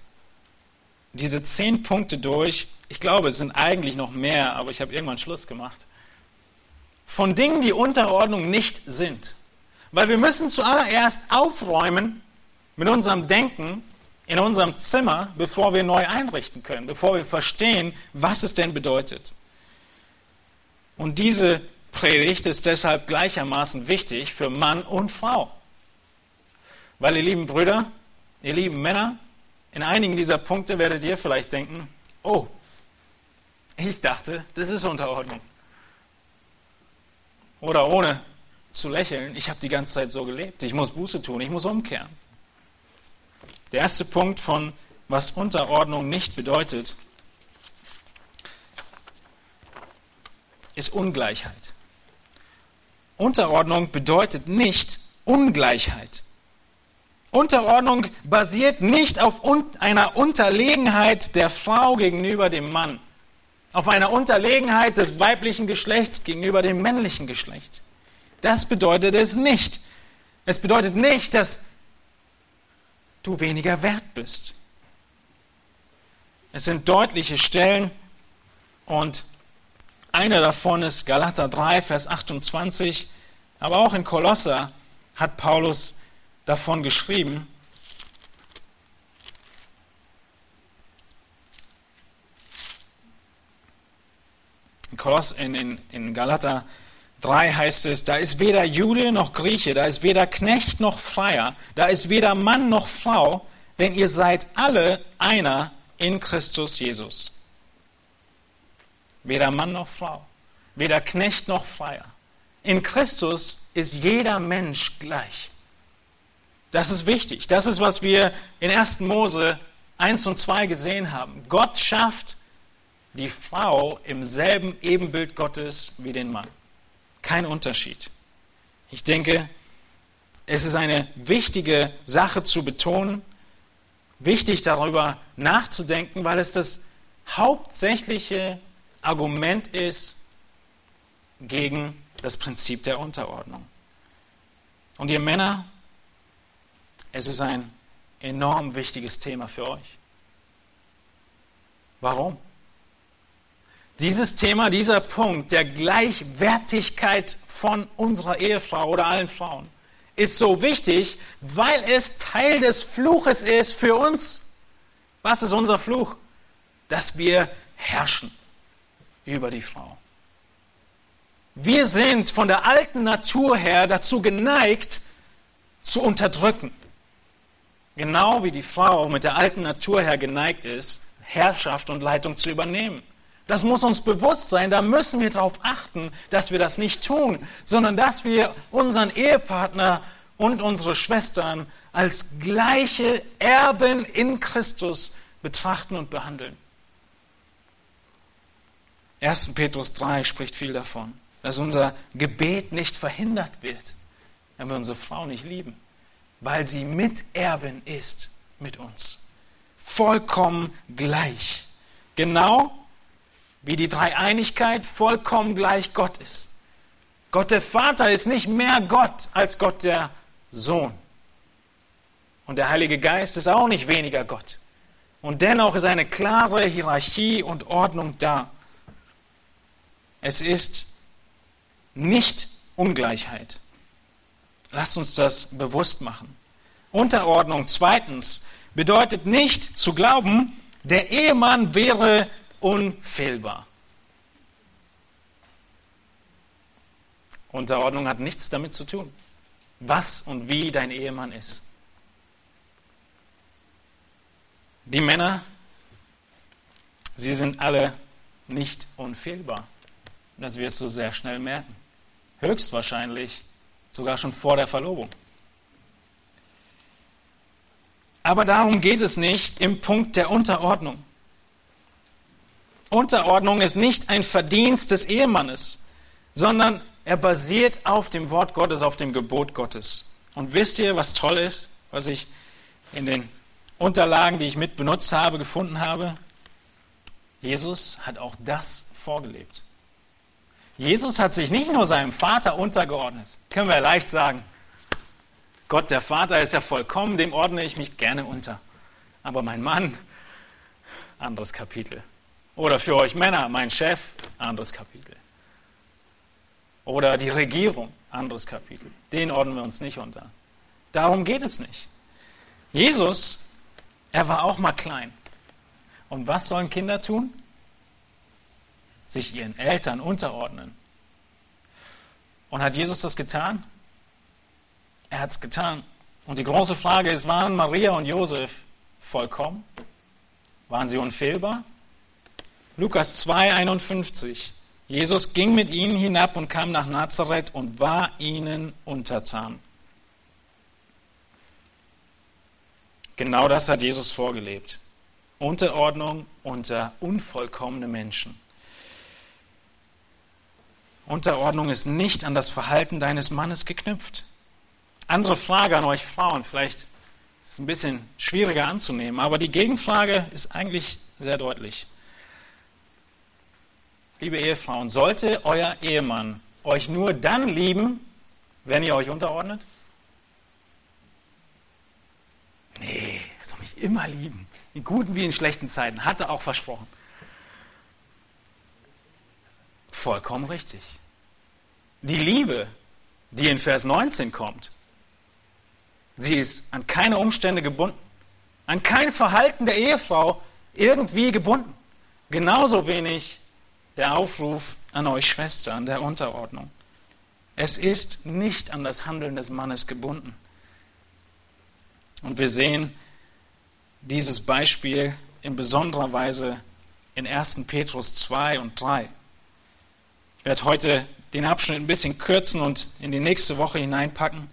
diese zehn Punkte durch. Ich glaube, es sind eigentlich noch mehr, aber ich habe irgendwann Schluss gemacht. Von Dingen, die Unterordnung nicht sind. Weil wir müssen zuallererst aufräumen mit unserem Denken in unserem Zimmer, bevor wir neu einrichten können, bevor wir verstehen, was es denn bedeutet. Und diese Predigt ist deshalb gleichermaßen wichtig für Mann und Frau. Weil ihr lieben Brüder, ihr lieben Männer, in einigen dieser Punkte werdet ihr vielleicht denken, oh, ich dachte, das ist Unterordnung. Oder ohne zu lächeln, ich habe die ganze Zeit so gelebt, ich muss Buße tun, ich muss umkehren. Der erste Punkt von was Unterordnung nicht bedeutet, ist Ungleichheit. Unterordnung bedeutet nicht Ungleichheit. Unterordnung basiert nicht auf einer Unterlegenheit der Frau gegenüber dem Mann, auf einer Unterlegenheit des weiblichen Geschlechts gegenüber dem männlichen Geschlecht. Das bedeutet es nicht. Es bedeutet nicht, dass du weniger wert bist. Es sind deutliche Stellen und einer davon ist Galater 3, Vers 28, aber auch in Kolosser hat Paulus davon geschrieben. Koloss, in, in, in Galater 3 heißt es, da ist weder Jude noch Grieche, da ist weder Knecht noch Freier, da ist weder Mann noch Frau, denn ihr seid alle einer in Christus Jesus. Weder Mann noch Frau, weder Knecht noch Freier. In Christus ist jeder Mensch gleich. Das ist wichtig. Das ist, was wir in 1. Mose 1 und 2 gesehen haben. Gott schafft die Frau im selben Ebenbild Gottes wie den Mann. Kein Unterschied. Ich denke, es ist eine wichtige Sache zu betonen, wichtig darüber nachzudenken, weil es das hauptsächliche Argument ist gegen das Prinzip der Unterordnung. Und ihr Männer, es ist ein enorm wichtiges Thema für euch. Warum? Dieses Thema, dieser Punkt der Gleichwertigkeit von unserer Ehefrau oder allen Frauen ist so wichtig, weil es Teil des Fluches ist für uns. Was ist unser Fluch? Dass wir herrschen über die Frau. Wir sind von der alten Natur her dazu geneigt, zu unterdrücken. Genau wie die Frau mit der alten Natur her geneigt ist, Herrschaft und Leitung zu übernehmen. Das muss uns bewusst sein. Da müssen wir darauf achten, dass wir das nicht tun, sondern dass wir unseren Ehepartner und unsere Schwestern als gleiche Erben in Christus betrachten und behandeln. 1. Petrus 3 spricht viel davon, dass unser Gebet nicht verhindert wird, wenn wir unsere Frau nicht lieben, weil sie Miterben ist mit uns. Vollkommen gleich. Genau wie die Dreieinigkeit vollkommen gleich Gott ist. Gott der Vater ist nicht mehr Gott als Gott der Sohn. Und der Heilige Geist ist auch nicht weniger Gott. Und dennoch ist eine klare Hierarchie und Ordnung da. Es ist nicht Ungleichheit. Lasst uns das bewusst machen. Unterordnung zweitens bedeutet nicht zu glauben, der Ehemann wäre unfehlbar. Unterordnung hat nichts damit zu tun, was und wie dein Ehemann ist. Die Männer, sie sind alle nicht unfehlbar. Das wirst du sehr schnell merken. Höchstwahrscheinlich sogar schon vor der Verlobung. Aber darum geht es nicht im Punkt der Unterordnung. Unterordnung ist nicht ein Verdienst des Ehemannes, sondern er basiert auf dem Wort Gottes, auf dem Gebot Gottes. Und wisst ihr, was toll ist, was ich in den Unterlagen, die ich mit benutzt habe, gefunden habe? Jesus hat auch das vorgelebt. Jesus hat sich nicht nur seinem Vater untergeordnet, können wir leicht sagen. Gott, der Vater, ist ja vollkommen, dem ordne ich mich gerne unter. Aber mein Mann, anderes Kapitel. Oder für euch Männer, mein Chef, anderes Kapitel. Oder die Regierung, anderes Kapitel. Den ordnen wir uns nicht unter. Darum geht es nicht. Jesus, er war auch mal klein. Und was sollen Kinder tun? Sich ihren Eltern unterordnen. Und hat Jesus das getan? Er hat es getan. Und die große Frage ist, waren Maria und Josef vollkommen? Waren sie unfehlbar? Lukas 2, 51. Jesus ging mit ihnen hinab und kam nach Nazareth und war ihnen untertan. Genau das hat Jesus vorgelebt. Unterordnung unter unvollkommene Menschen. Unterordnung ist nicht an das Verhalten deines Mannes geknüpft. Andere Frage an euch Frauen, vielleicht ist es ein bisschen schwieriger anzunehmen, aber die Gegenfrage ist eigentlich sehr deutlich liebe Ehefrauen, sollte euer Ehemann euch nur dann lieben, wenn ihr euch unterordnet? Nee, er soll mich immer lieben. In guten wie in schlechten Zeiten. Hat er auch versprochen. Vollkommen richtig. Die Liebe, die in Vers 19 kommt, sie ist an keine Umstände gebunden, an kein Verhalten der Ehefrau irgendwie gebunden. Genauso wenig der Aufruf an euch Schwestern der Unterordnung. Es ist nicht an das Handeln des Mannes gebunden. Und wir sehen dieses Beispiel in besonderer Weise in 1. Petrus 2 und 3. Ich werde heute den Abschnitt ein bisschen kürzen und in die nächste Woche hineinpacken.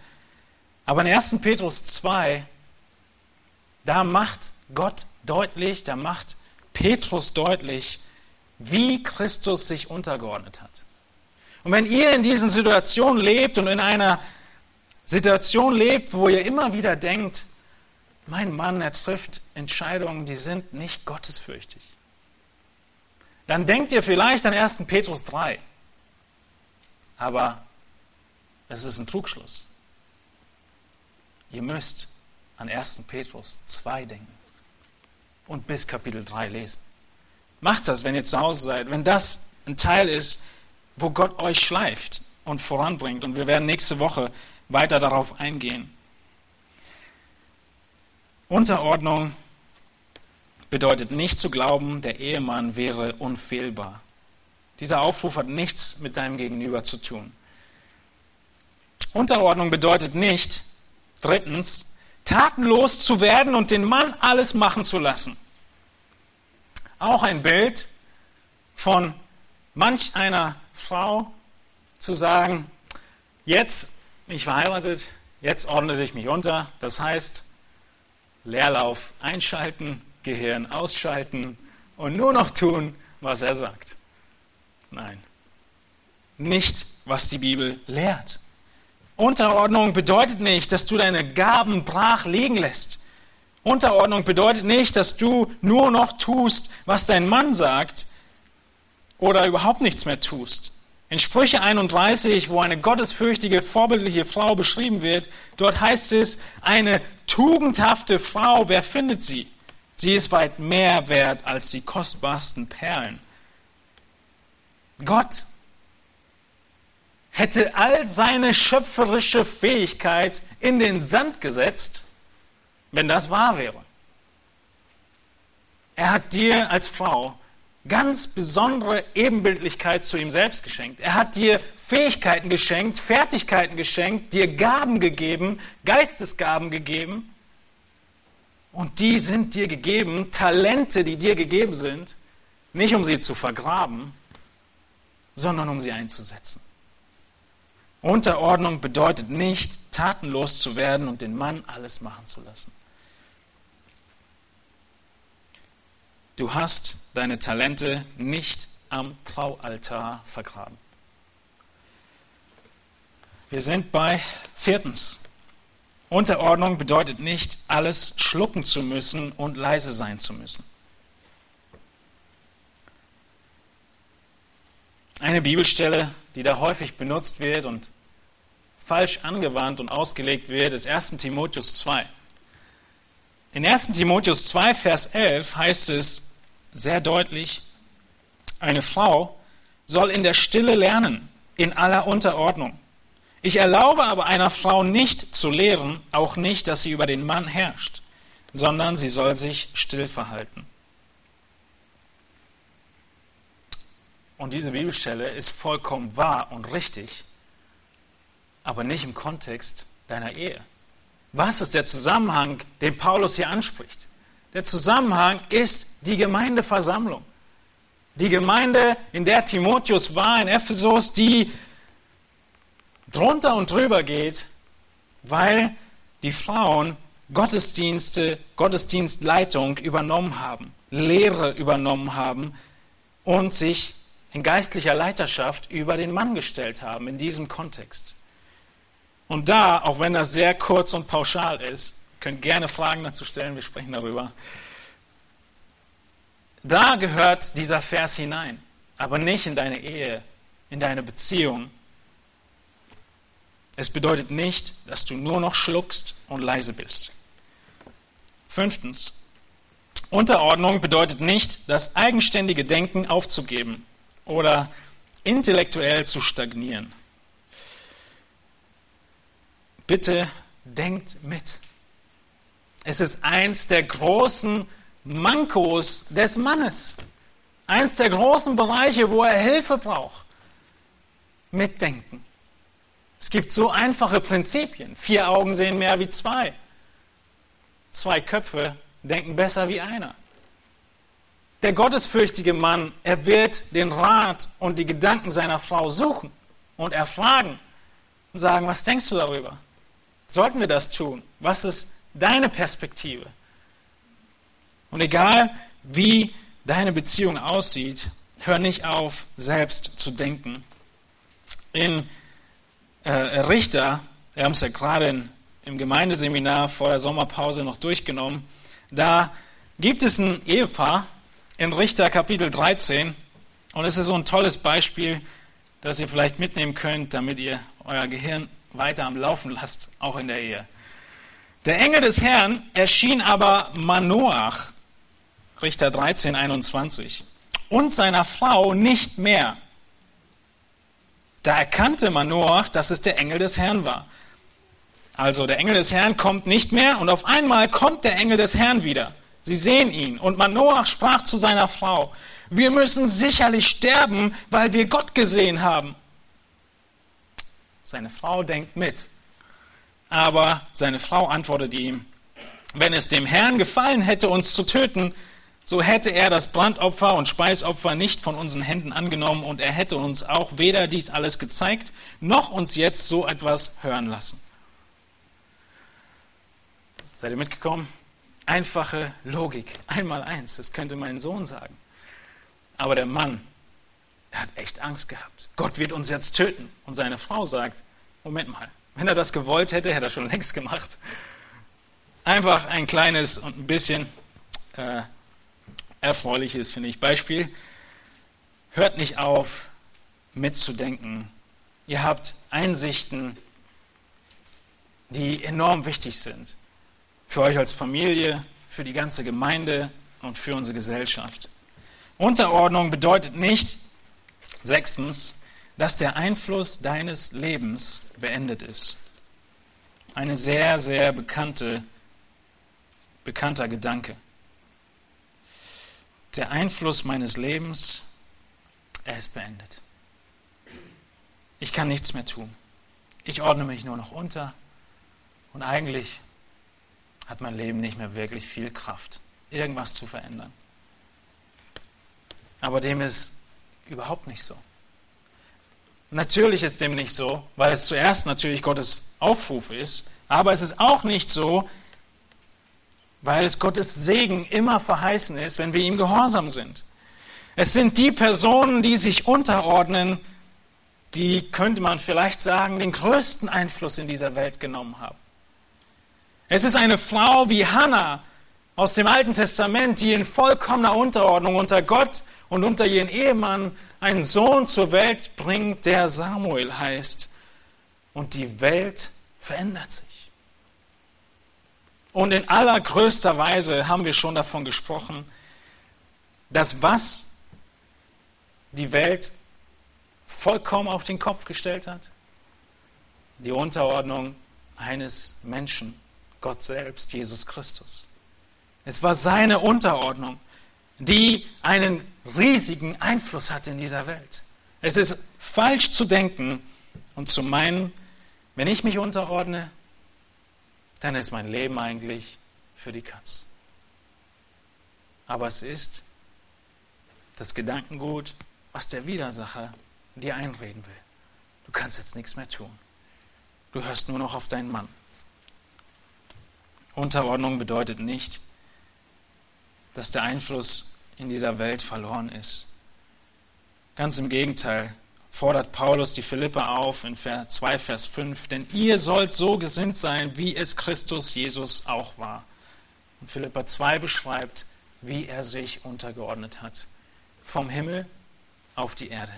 Aber in 1. Petrus 2, da macht Gott deutlich, da macht Petrus deutlich, wie Christus sich untergeordnet hat. Und wenn ihr in diesen Situationen lebt und in einer Situation lebt, wo ihr immer wieder denkt, mein Mann, er trifft Entscheidungen, die sind nicht gottesfürchtig, dann denkt ihr vielleicht an 1. Petrus 3. Aber es ist ein Trugschluss. Ihr müsst an 1. Petrus 2 denken und bis Kapitel 3 lesen. Macht das, wenn ihr zu Hause seid, wenn das ein Teil ist, wo Gott euch schleift und voranbringt. Und wir werden nächste Woche weiter darauf eingehen. Unterordnung bedeutet nicht zu glauben, der Ehemann wäre unfehlbar. Dieser Aufruf hat nichts mit deinem Gegenüber zu tun. Unterordnung bedeutet nicht, drittens, tatenlos zu werden und den Mann alles machen zu lassen. Auch ein Bild von manch einer Frau zu sagen, jetzt bin ich verheiratet, jetzt ordne ich mich unter. Das heißt, Leerlauf einschalten, Gehirn ausschalten und nur noch tun, was er sagt. Nein, nicht, was die Bibel lehrt. Unterordnung bedeutet nicht, dass du deine Gaben brach liegen lässt. Unterordnung bedeutet nicht, dass du nur noch tust, was dein Mann sagt oder überhaupt nichts mehr tust. In Sprüche 31, wo eine gottesfürchtige, vorbildliche Frau beschrieben wird, dort heißt es, eine tugendhafte Frau, wer findet sie? Sie ist weit mehr wert als die kostbarsten Perlen. Gott hätte all seine schöpferische Fähigkeit in den Sand gesetzt, wenn das wahr wäre. Er hat dir als Frau ganz besondere Ebenbildlichkeit zu ihm selbst geschenkt. Er hat dir Fähigkeiten geschenkt, Fertigkeiten geschenkt, dir Gaben gegeben, Geistesgaben gegeben. Und die sind dir gegeben, Talente, die dir gegeben sind, nicht um sie zu vergraben, sondern um sie einzusetzen. Unterordnung bedeutet nicht, tatenlos zu werden und den Mann alles machen zu lassen. Du hast deine Talente nicht am Traualtar vergraben. Wir sind bei viertens. Unterordnung bedeutet nicht, alles schlucken zu müssen und leise sein zu müssen. Eine Bibelstelle, die da häufig benutzt wird und falsch angewandt und ausgelegt wird, ist 1 Timotheus 2. In 1 Timotheus 2, Vers 11 heißt es sehr deutlich, eine Frau soll in der Stille lernen, in aller Unterordnung. Ich erlaube aber einer Frau nicht zu lehren, auch nicht, dass sie über den Mann herrscht, sondern sie soll sich still verhalten. Und diese Bibelstelle ist vollkommen wahr und richtig, aber nicht im Kontext deiner Ehe. Was ist der Zusammenhang, den Paulus hier anspricht? Der Zusammenhang ist die Gemeindeversammlung. Die Gemeinde, in der Timotheus war, in Ephesus, die drunter und drüber geht, weil die Frauen Gottesdienste, Gottesdienstleitung übernommen haben, Lehre übernommen haben und sich in geistlicher Leiterschaft über den Mann gestellt haben in diesem Kontext. Und da, auch wenn das sehr kurz und pauschal ist, könnt gerne Fragen dazu stellen, wir sprechen darüber. Da gehört dieser Vers hinein, aber nicht in deine Ehe, in deine Beziehung. Es bedeutet nicht, dass du nur noch schluckst und leise bist. Fünftens, Unterordnung bedeutet nicht, das eigenständige Denken aufzugeben oder intellektuell zu stagnieren. Bitte denkt mit. Es ist eins der großen Mankos des Mannes. Eins der großen Bereiche, wo er Hilfe braucht. Mitdenken. Es gibt so einfache Prinzipien. Vier Augen sehen mehr wie zwei. Zwei Köpfe denken besser wie einer. Der gottesfürchtige Mann, er wird den Rat und die Gedanken seiner Frau suchen und erfragen und sagen, was denkst du darüber? Sollten wir das tun? Was ist deine Perspektive? Und egal, wie deine Beziehung aussieht, hör nicht auf, selbst zu denken. In äh, Richter, wir haben es ja gerade im Gemeindeseminar vor der Sommerpause noch durchgenommen, da gibt es ein Ehepaar, in Richter Kapitel 13. Und es ist so ein tolles Beispiel, das ihr vielleicht mitnehmen könnt, damit ihr euer Gehirn weiter am Laufen lasst, auch in der Ehe. Der Engel des Herrn erschien aber Manoach, Richter 13, 21, und seiner Frau nicht mehr. Da erkannte Manoach, dass es der Engel des Herrn war. Also der Engel des Herrn kommt nicht mehr und auf einmal kommt der Engel des Herrn wieder. Sie sehen ihn. Und Manoach sprach zu seiner Frau, wir müssen sicherlich sterben, weil wir Gott gesehen haben. Seine Frau denkt mit. Aber seine Frau antwortet ihm, wenn es dem Herrn gefallen hätte, uns zu töten, so hätte er das Brandopfer und Speisopfer nicht von unseren Händen angenommen und er hätte uns auch weder dies alles gezeigt, noch uns jetzt so etwas hören lassen. Seid ihr mitgekommen? Einfache Logik. Einmal eins, das könnte mein Sohn sagen. Aber der Mann, er hat echt Angst gehabt. Gott wird uns jetzt töten. Und seine Frau sagt, Moment mal, wenn er das gewollt hätte, hätte er schon längst gemacht. Einfach ein kleines und ein bisschen äh, erfreuliches, finde ich, Beispiel. Hört nicht auf, mitzudenken. Ihr habt Einsichten, die enorm wichtig sind. Für euch als Familie, für die ganze Gemeinde und für unsere Gesellschaft. Unterordnung bedeutet nicht, sechstens, dass der Einfluss deines Lebens beendet ist. Eine sehr, sehr bekannte, bekannter Gedanke der Einfluss meines Lebens, er ist beendet. Ich kann nichts mehr tun. Ich ordne mich nur noch unter und eigentlich hat mein Leben nicht mehr wirklich viel Kraft, irgendwas zu verändern. Aber dem ist überhaupt nicht so. Natürlich ist dem nicht so, weil es zuerst natürlich Gottes Aufruf ist, aber es ist auch nicht so, weil es Gottes Segen immer verheißen ist, wenn wir ihm gehorsam sind. Es sind die Personen, die sich unterordnen, die, könnte man vielleicht sagen, den größten Einfluss in dieser Welt genommen haben. Es ist eine Frau wie Hannah aus dem Alten Testament, die in vollkommener Unterordnung unter Gott und unter ihren Ehemann einen Sohn zur Welt bringt, der Samuel heißt. Und die Welt verändert sich. Und in allergrößter Weise haben wir schon davon gesprochen, dass was die Welt vollkommen auf den Kopf gestellt hat, die Unterordnung eines Menschen, Gott selbst, Jesus Christus. Es war seine Unterordnung, die einen riesigen Einfluss hatte in dieser Welt. Es ist falsch zu denken und zu meinen, wenn ich mich unterordne, dann ist mein Leben eigentlich für die Katz. Aber es ist das Gedankengut, was der Widersacher dir einreden will. Du kannst jetzt nichts mehr tun. Du hörst nur noch auf deinen Mann. Unterordnung bedeutet nicht, dass der Einfluss in dieser Welt verloren ist. Ganz im Gegenteil, fordert Paulus die Philipper auf in 2 Vers 5, denn ihr sollt so gesinnt sein, wie es Christus Jesus auch war. Und Philippa 2 beschreibt, wie er sich untergeordnet hat. Vom Himmel auf die Erde.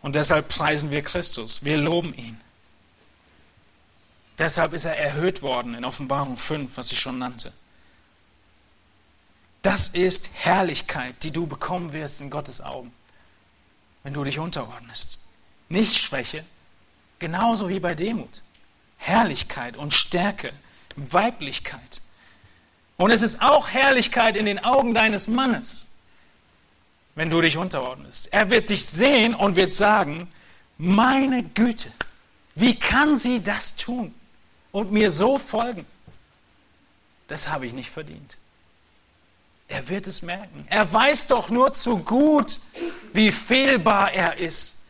Und deshalb preisen wir Christus, wir loben ihn. Deshalb ist er erhöht worden in Offenbarung 5, was ich schon nannte. Das ist Herrlichkeit, die du bekommen wirst in Gottes Augen wenn du dich unterordnest. Nicht Schwäche, genauso wie bei Demut. Herrlichkeit und Stärke, Weiblichkeit. Und es ist auch Herrlichkeit in den Augen deines Mannes, wenn du dich unterordnest. Er wird dich sehen und wird sagen, meine Güte, wie kann sie das tun und mir so folgen? Das habe ich nicht verdient. Er wird es merken. Er weiß doch nur zu gut, wie fehlbar er ist,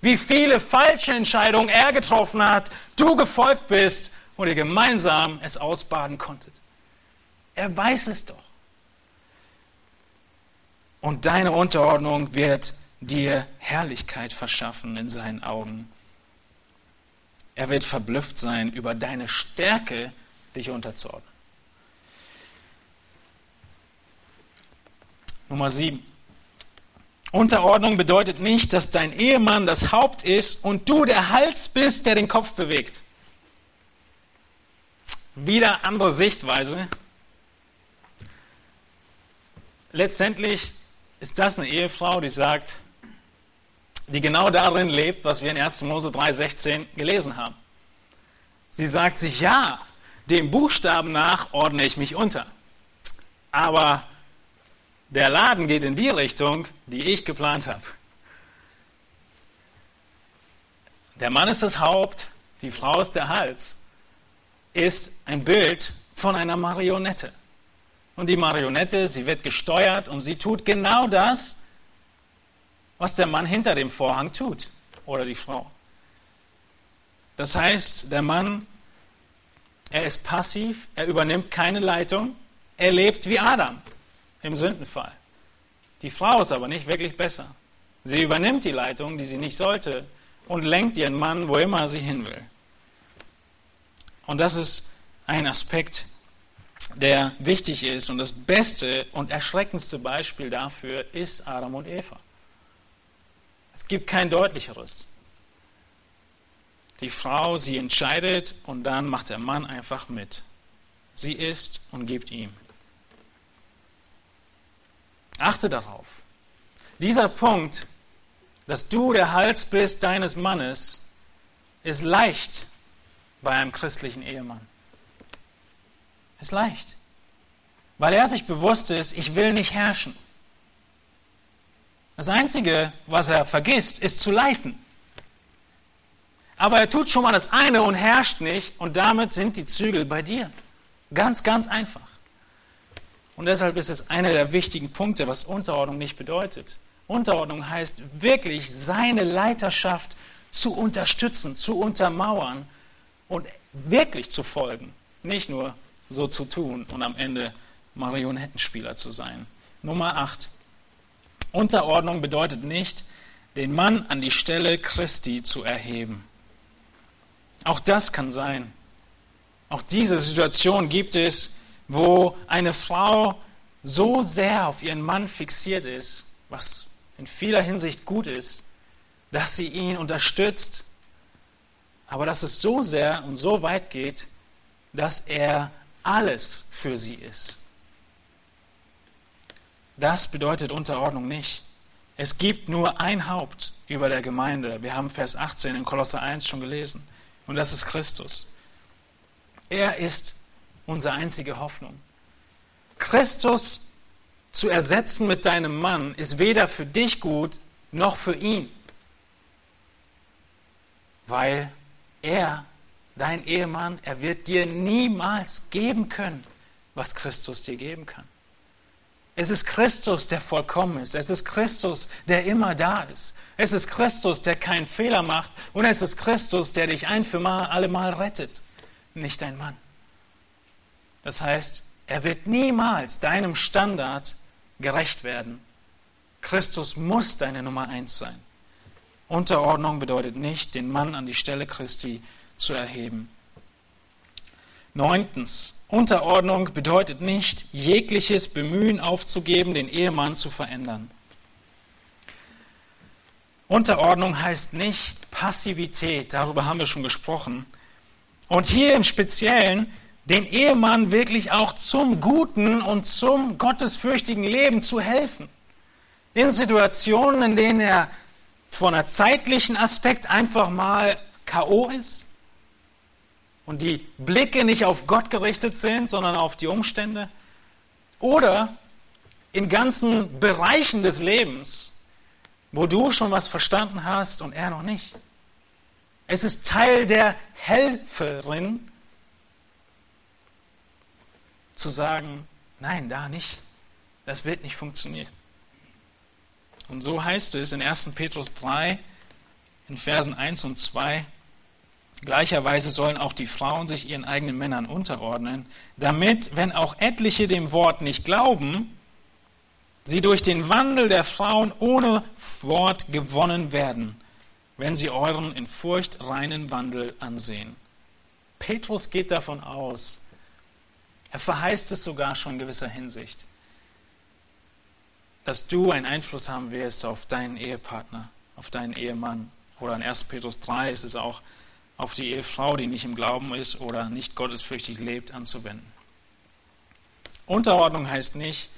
wie viele falsche Entscheidungen er getroffen hat, du gefolgt bist und ihr gemeinsam es ausbaden konntet. Er weiß es doch. Und deine Unterordnung wird dir Herrlichkeit verschaffen in seinen Augen. Er wird verblüfft sein über deine Stärke, dich unterzuordnen. Nummer 7. Unterordnung bedeutet nicht, dass dein Ehemann das Haupt ist und du der Hals bist, der den Kopf bewegt. Wieder andere Sichtweise. Letztendlich ist das eine Ehefrau, die sagt, die genau darin lebt, was wir in 1. Mose 3,16 gelesen haben. Sie sagt sich, ja, dem Buchstaben nach ordne ich mich unter. Aber der Laden geht in die Richtung, die ich geplant habe. Der Mann ist das Haupt, die Frau ist der Hals, ist ein Bild von einer Marionette. Und die Marionette, sie wird gesteuert und sie tut genau das, was der Mann hinter dem Vorhang tut oder die Frau. Das heißt, der Mann, er ist passiv, er übernimmt keine Leitung, er lebt wie Adam im Sündenfall. Die Frau ist aber nicht wirklich besser. Sie übernimmt die Leitung, die sie nicht sollte, und lenkt ihren Mann, wo immer sie hin will. Und das ist ein Aspekt, der wichtig ist. Und das beste und erschreckendste Beispiel dafür ist Adam und Eva. Es gibt kein deutlicheres. Die Frau, sie entscheidet und dann macht der Mann einfach mit. Sie isst und gibt ihm. Achte darauf. Dieser Punkt, dass du der Hals bist deines Mannes, ist leicht bei einem christlichen Ehemann. Ist leicht. Weil er sich bewusst ist, ich will nicht herrschen. Das Einzige, was er vergisst, ist zu leiten. Aber er tut schon mal das eine und herrscht nicht und damit sind die Zügel bei dir. Ganz, ganz einfach. Und deshalb ist es einer der wichtigen Punkte, was Unterordnung nicht bedeutet. Unterordnung heißt wirklich seine Leiterschaft zu unterstützen, zu untermauern und wirklich zu folgen. Nicht nur so zu tun und am Ende Marionettenspieler zu sein. Nummer 8. Unterordnung bedeutet nicht, den Mann an die Stelle Christi zu erheben. Auch das kann sein. Auch diese Situation gibt es, wo eine Frau so sehr auf ihren Mann fixiert ist, was in vieler Hinsicht gut ist, dass sie ihn unterstützt, aber dass es so sehr und so weit geht, dass er alles für sie ist. Das bedeutet Unterordnung nicht. Es gibt nur ein Haupt über der Gemeinde. Wir haben Vers 18 in Kolosser 1 schon gelesen. Und das ist Christus. Er ist unsere einzige Hoffnung. Christus zu ersetzen mit deinem Mann ist weder für dich gut noch für ihn. Weil er, dein Ehemann, er wird dir niemals geben können, was Christus dir geben kann. Es ist Christus, der vollkommen ist. Es ist Christus, der immer da ist. Es ist Christus, der keinen Fehler macht. Und es ist Christus, der dich ein für mal, alle Mal rettet. Nicht dein Mann. Das heißt, er wird niemals deinem Standard gerecht werden. Christus muss deine Nummer eins sein. Unterordnung bedeutet nicht, den Mann an die Stelle Christi zu erheben. Neuntens, Unterordnung bedeutet nicht, jegliches Bemühen aufzugeben, den Ehemann zu verändern. Unterordnung heißt nicht Passivität, darüber haben wir schon gesprochen. Und hier im Speziellen den Ehemann wirklich auch zum guten und zum gottesfürchtigen Leben zu helfen. In Situationen, in denen er von einem zeitlichen Aspekt einfach mal KO ist, und die Blicke nicht auf Gott gerichtet sind, sondern auf die Umstände. Oder in ganzen Bereichen des Lebens, wo du schon was verstanden hast und er noch nicht. Es ist Teil der Helferin, zu sagen, nein, da nicht. Das wird nicht funktionieren. Und so heißt es in 1. Petrus 3, in Versen 1 und 2, Gleicherweise sollen auch die Frauen sich ihren eigenen Männern unterordnen, damit, wenn auch etliche dem Wort nicht glauben, sie durch den Wandel der Frauen ohne Wort gewonnen werden, wenn sie euren in Furcht reinen Wandel ansehen. Petrus geht davon aus, er verheißt es sogar schon in gewisser Hinsicht, dass du einen Einfluss haben wirst auf deinen Ehepartner, auf deinen Ehemann. Oder in 1. Petrus 3 ist es auch, auf die Ehefrau, die nicht im Glauben ist oder nicht gottesfürchtig lebt, anzuwenden. Unterordnung heißt nicht,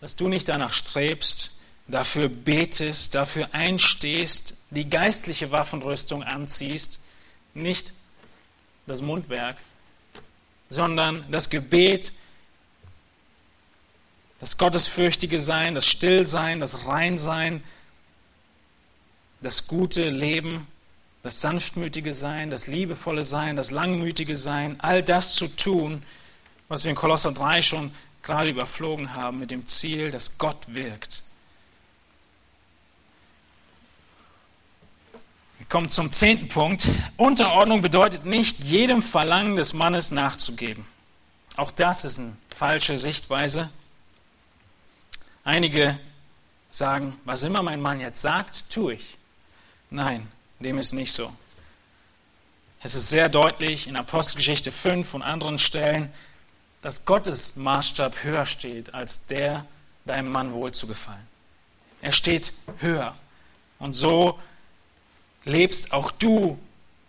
dass du nicht danach strebst, dafür betest, dafür einstehst, die geistliche Waffenrüstung anziehst, nicht das Mundwerk, sondern das Gebet, das gottesfürchtige Sein, das Stillsein, das Reinsein, das gute Leben, das sanftmütige Sein, das liebevolle Sein, das langmütige Sein, all das zu tun, was wir in Kolosser 3 schon gerade überflogen haben, mit dem Ziel, dass Gott wirkt. Wir kommen zum zehnten Punkt. Unterordnung bedeutet nicht, jedem Verlangen des Mannes nachzugeben. Auch das ist eine falsche Sichtweise. Einige sagen, was immer mein Mann jetzt sagt, tue ich. Nein, dem ist nicht so. Es ist sehr deutlich in Apostelgeschichte 5 und anderen Stellen, dass Gottes Maßstab höher steht als der, deinem Mann wohl zu gefallen. Er steht höher. Und so lebst auch du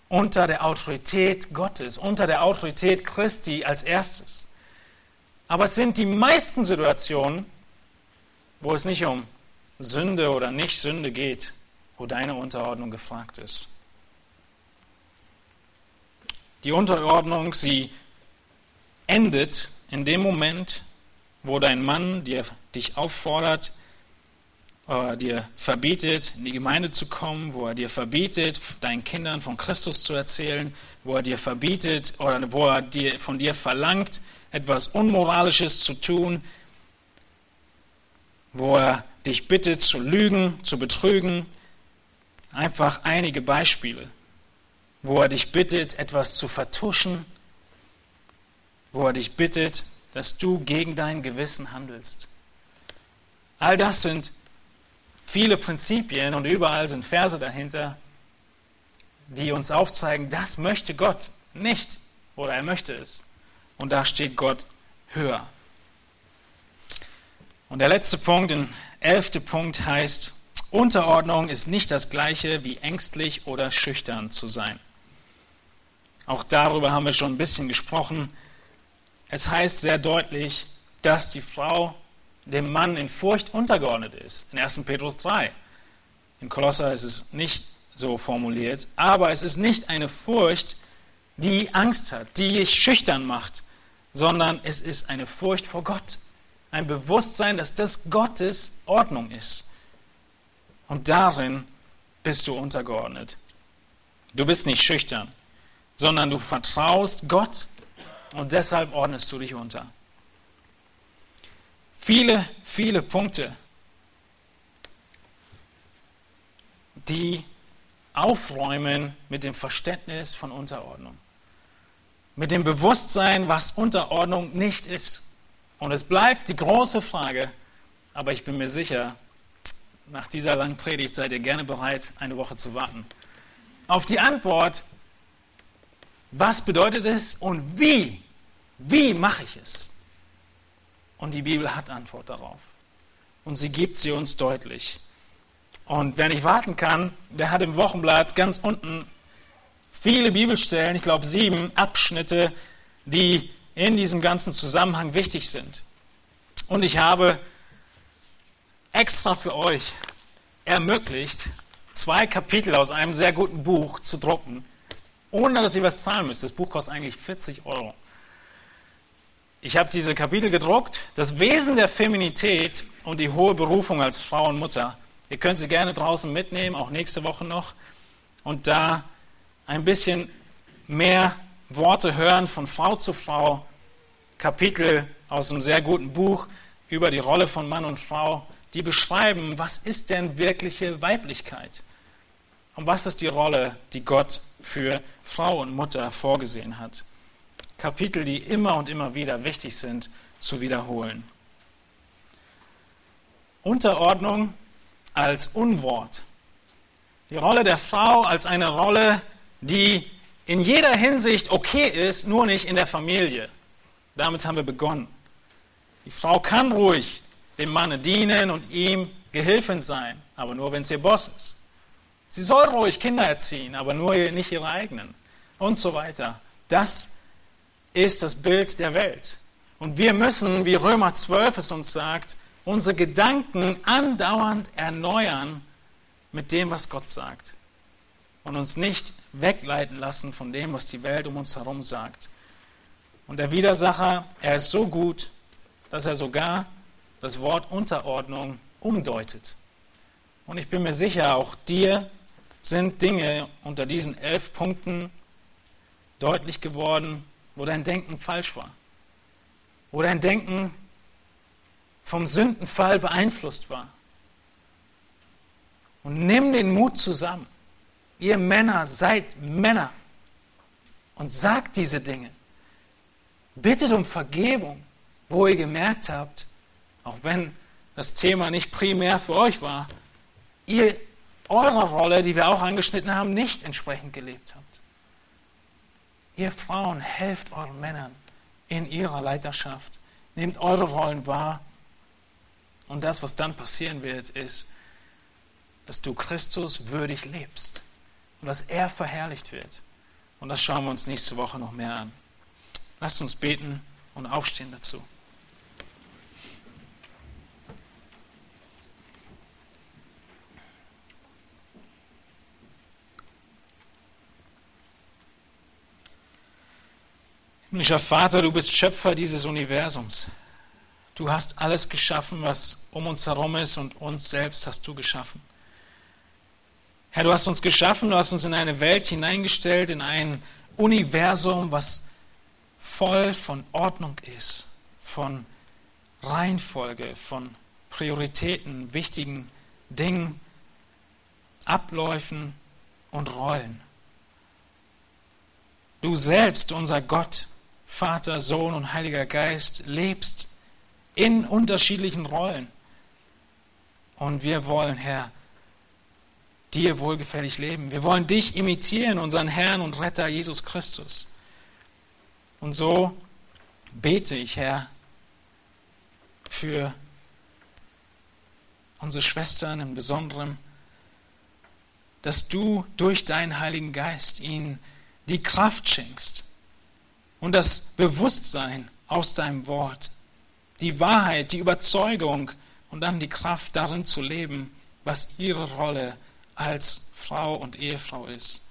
unter der Autorität Gottes, unter der Autorität Christi als erstes. Aber es sind die meisten Situationen, wo es nicht um Sünde oder Nicht-Sünde geht, wo deine Unterordnung gefragt ist. Die Unterordnung, sie endet in dem Moment, wo dein Mann dir, dich auffordert, äh, dir verbietet, in die Gemeinde zu kommen, wo er dir verbietet, deinen Kindern von Christus zu erzählen, wo er dir verbietet oder wo er dir, von dir verlangt, etwas Unmoralisches zu tun, wo er dich bittet zu lügen, zu betrügen. Einfach einige Beispiele wo er dich bittet, etwas zu vertuschen, wo er dich bittet, dass du gegen dein Gewissen handelst. All das sind viele Prinzipien und überall sind Verse dahinter, die uns aufzeigen, das möchte Gott nicht oder er möchte es. Und da steht Gott höher. Und der letzte Punkt, der elfte Punkt heißt, Unterordnung ist nicht das gleiche wie ängstlich oder schüchtern zu sein. Auch darüber haben wir schon ein bisschen gesprochen. Es heißt sehr deutlich, dass die Frau dem Mann in Furcht untergeordnet ist. In 1. Petrus 3. In Kolosser ist es nicht so formuliert, aber es ist nicht eine Furcht, die Angst hat, die dich schüchtern macht, sondern es ist eine Furcht vor Gott. Ein Bewusstsein, dass das Gottes Ordnung ist. Und darin bist du untergeordnet. Du bist nicht schüchtern sondern du vertraust Gott und deshalb ordnest du dich unter. Viele, viele Punkte, die aufräumen mit dem Verständnis von Unterordnung. Mit dem Bewusstsein, was Unterordnung nicht ist. Und es bleibt die große Frage, aber ich bin mir sicher, nach dieser langen Predigt seid ihr gerne bereit, eine Woche zu warten. Auf die Antwort, was bedeutet es und wie? Wie mache ich es? Und die Bibel hat Antwort darauf. Und sie gibt sie uns deutlich. Und wer nicht warten kann, der hat im Wochenblatt ganz unten viele Bibelstellen, ich glaube sieben Abschnitte, die in diesem ganzen Zusammenhang wichtig sind. Und ich habe extra für euch ermöglicht, zwei Kapitel aus einem sehr guten Buch zu drucken, ohne dass ihr was zahlen müsst. Das Buch kostet eigentlich 40 Euro. Ich habe diese Kapitel gedruckt, das Wesen der Feminität und die hohe Berufung als Frau und Mutter. Ihr könnt sie gerne draußen mitnehmen, auch nächste Woche noch, und da ein bisschen mehr Worte hören von Frau zu Frau. Kapitel aus einem sehr guten Buch über die Rolle von Mann und Frau, die beschreiben, was ist denn wirkliche Weiblichkeit? Und was ist die Rolle, die Gott für Frau und Mutter vorgesehen hat? Kapitel, die immer und immer wieder wichtig sind zu wiederholen. Unterordnung als Unwort. Die Rolle der Frau als eine Rolle, die in jeder Hinsicht okay ist, nur nicht in der Familie. Damit haben wir begonnen. Die Frau kann ruhig dem Manne dienen und ihm Gehilfin sein, aber nur wenn es ihr Boss ist. Sie soll ruhig Kinder erziehen, aber nur nicht ihre eigenen. Und so weiter. Das ist das Bild der Welt. Und wir müssen, wie Römer 12 es uns sagt, unsere Gedanken andauernd erneuern mit dem, was Gott sagt. Und uns nicht wegleiten lassen von dem, was die Welt um uns herum sagt. Und der Widersacher, er ist so gut, dass er sogar das Wort Unterordnung umdeutet. Und ich bin mir sicher, auch dir sind Dinge unter diesen elf Punkten deutlich geworden, wo dein Denken falsch war. Wo dein Denken vom Sündenfall beeinflusst war. Und nimm den Mut zusammen. Ihr Männer seid Männer. Und sagt diese Dinge. Bittet um Vergebung, wo ihr gemerkt habt, auch wenn das Thema nicht primär für euch war, ihr eurer Rolle, die wir auch angeschnitten haben, nicht entsprechend gelebt habt. Ihr Frauen, helft euren Männern in ihrer Leiterschaft. Nehmt eure Rollen wahr. Und das, was dann passieren wird, ist, dass du Christus würdig lebst und dass er verherrlicht wird. Und das schauen wir uns nächste Woche noch mehr an. Lasst uns beten und aufstehen dazu. Himmlischer Vater, du bist Schöpfer dieses Universums. Du hast alles geschaffen, was um uns herum ist und uns selbst hast du geschaffen. Herr, du hast uns geschaffen, du hast uns in eine Welt hineingestellt, in ein Universum, was voll von Ordnung ist, von Reihenfolge, von Prioritäten, wichtigen Dingen, Abläufen und Rollen. Du selbst, unser Gott, Vater, Sohn und Heiliger Geist, lebst in unterschiedlichen Rollen. Und wir wollen, Herr, dir wohlgefällig leben. Wir wollen dich imitieren, unseren Herrn und Retter Jesus Christus. Und so bete ich, Herr, für unsere Schwestern im Besonderen, dass du durch deinen Heiligen Geist ihnen die Kraft schenkst, und das Bewusstsein aus deinem Wort, die Wahrheit, die Überzeugung und dann die Kraft darin zu leben, was ihre Rolle als Frau und Ehefrau ist.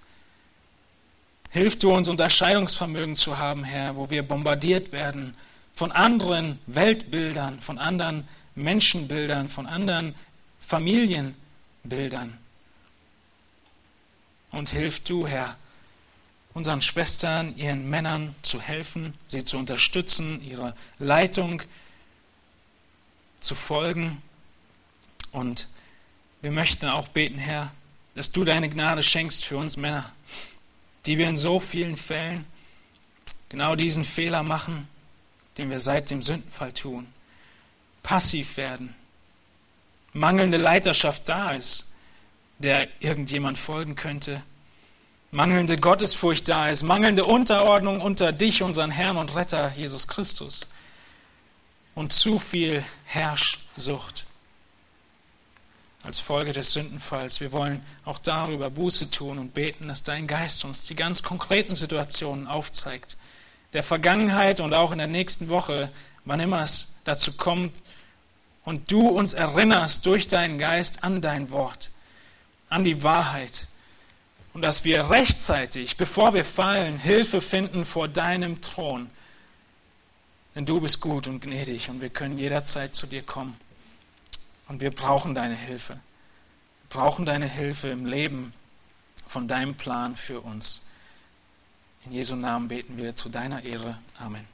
Hilf du uns, Unterscheidungsvermögen zu haben, Herr, wo wir bombardiert werden von anderen Weltbildern, von anderen Menschenbildern, von anderen Familienbildern. Und hilf du, Herr, unseren Schwestern, ihren Männern zu helfen, sie zu unterstützen, ihre Leitung zu folgen. Und wir möchten auch beten, Herr, dass du deine Gnade schenkst für uns Männer, die wir in so vielen Fällen genau diesen Fehler machen, den wir seit dem Sündenfall tun. Passiv werden, mangelnde Leiterschaft da ist, der irgendjemand folgen könnte mangelnde Gottesfurcht da ist, mangelnde Unterordnung unter dich, unseren Herrn und Retter Jesus Christus. Und zu viel Herrschsucht als Folge des Sündenfalls. Wir wollen auch darüber Buße tun und beten, dass dein Geist uns die ganz konkreten Situationen aufzeigt, der Vergangenheit und auch in der nächsten Woche, wann immer es dazu kommt, und du uns erinnerst durch deinen Geist an dein Wort, an die Wahrheit und dass wir rechtzeitig, bevor wir fallen, Hilfe finden vor deinem Thron. Denn du bist gut und gnädig und wir können jederzeit zu dir kommen. Und wir brauchen deine Hilfe. Wir brauchen deine Hilfe im Leben von deinem Plan für uns. In Jesu Namen beten wir zu deiner Ehre. Amen.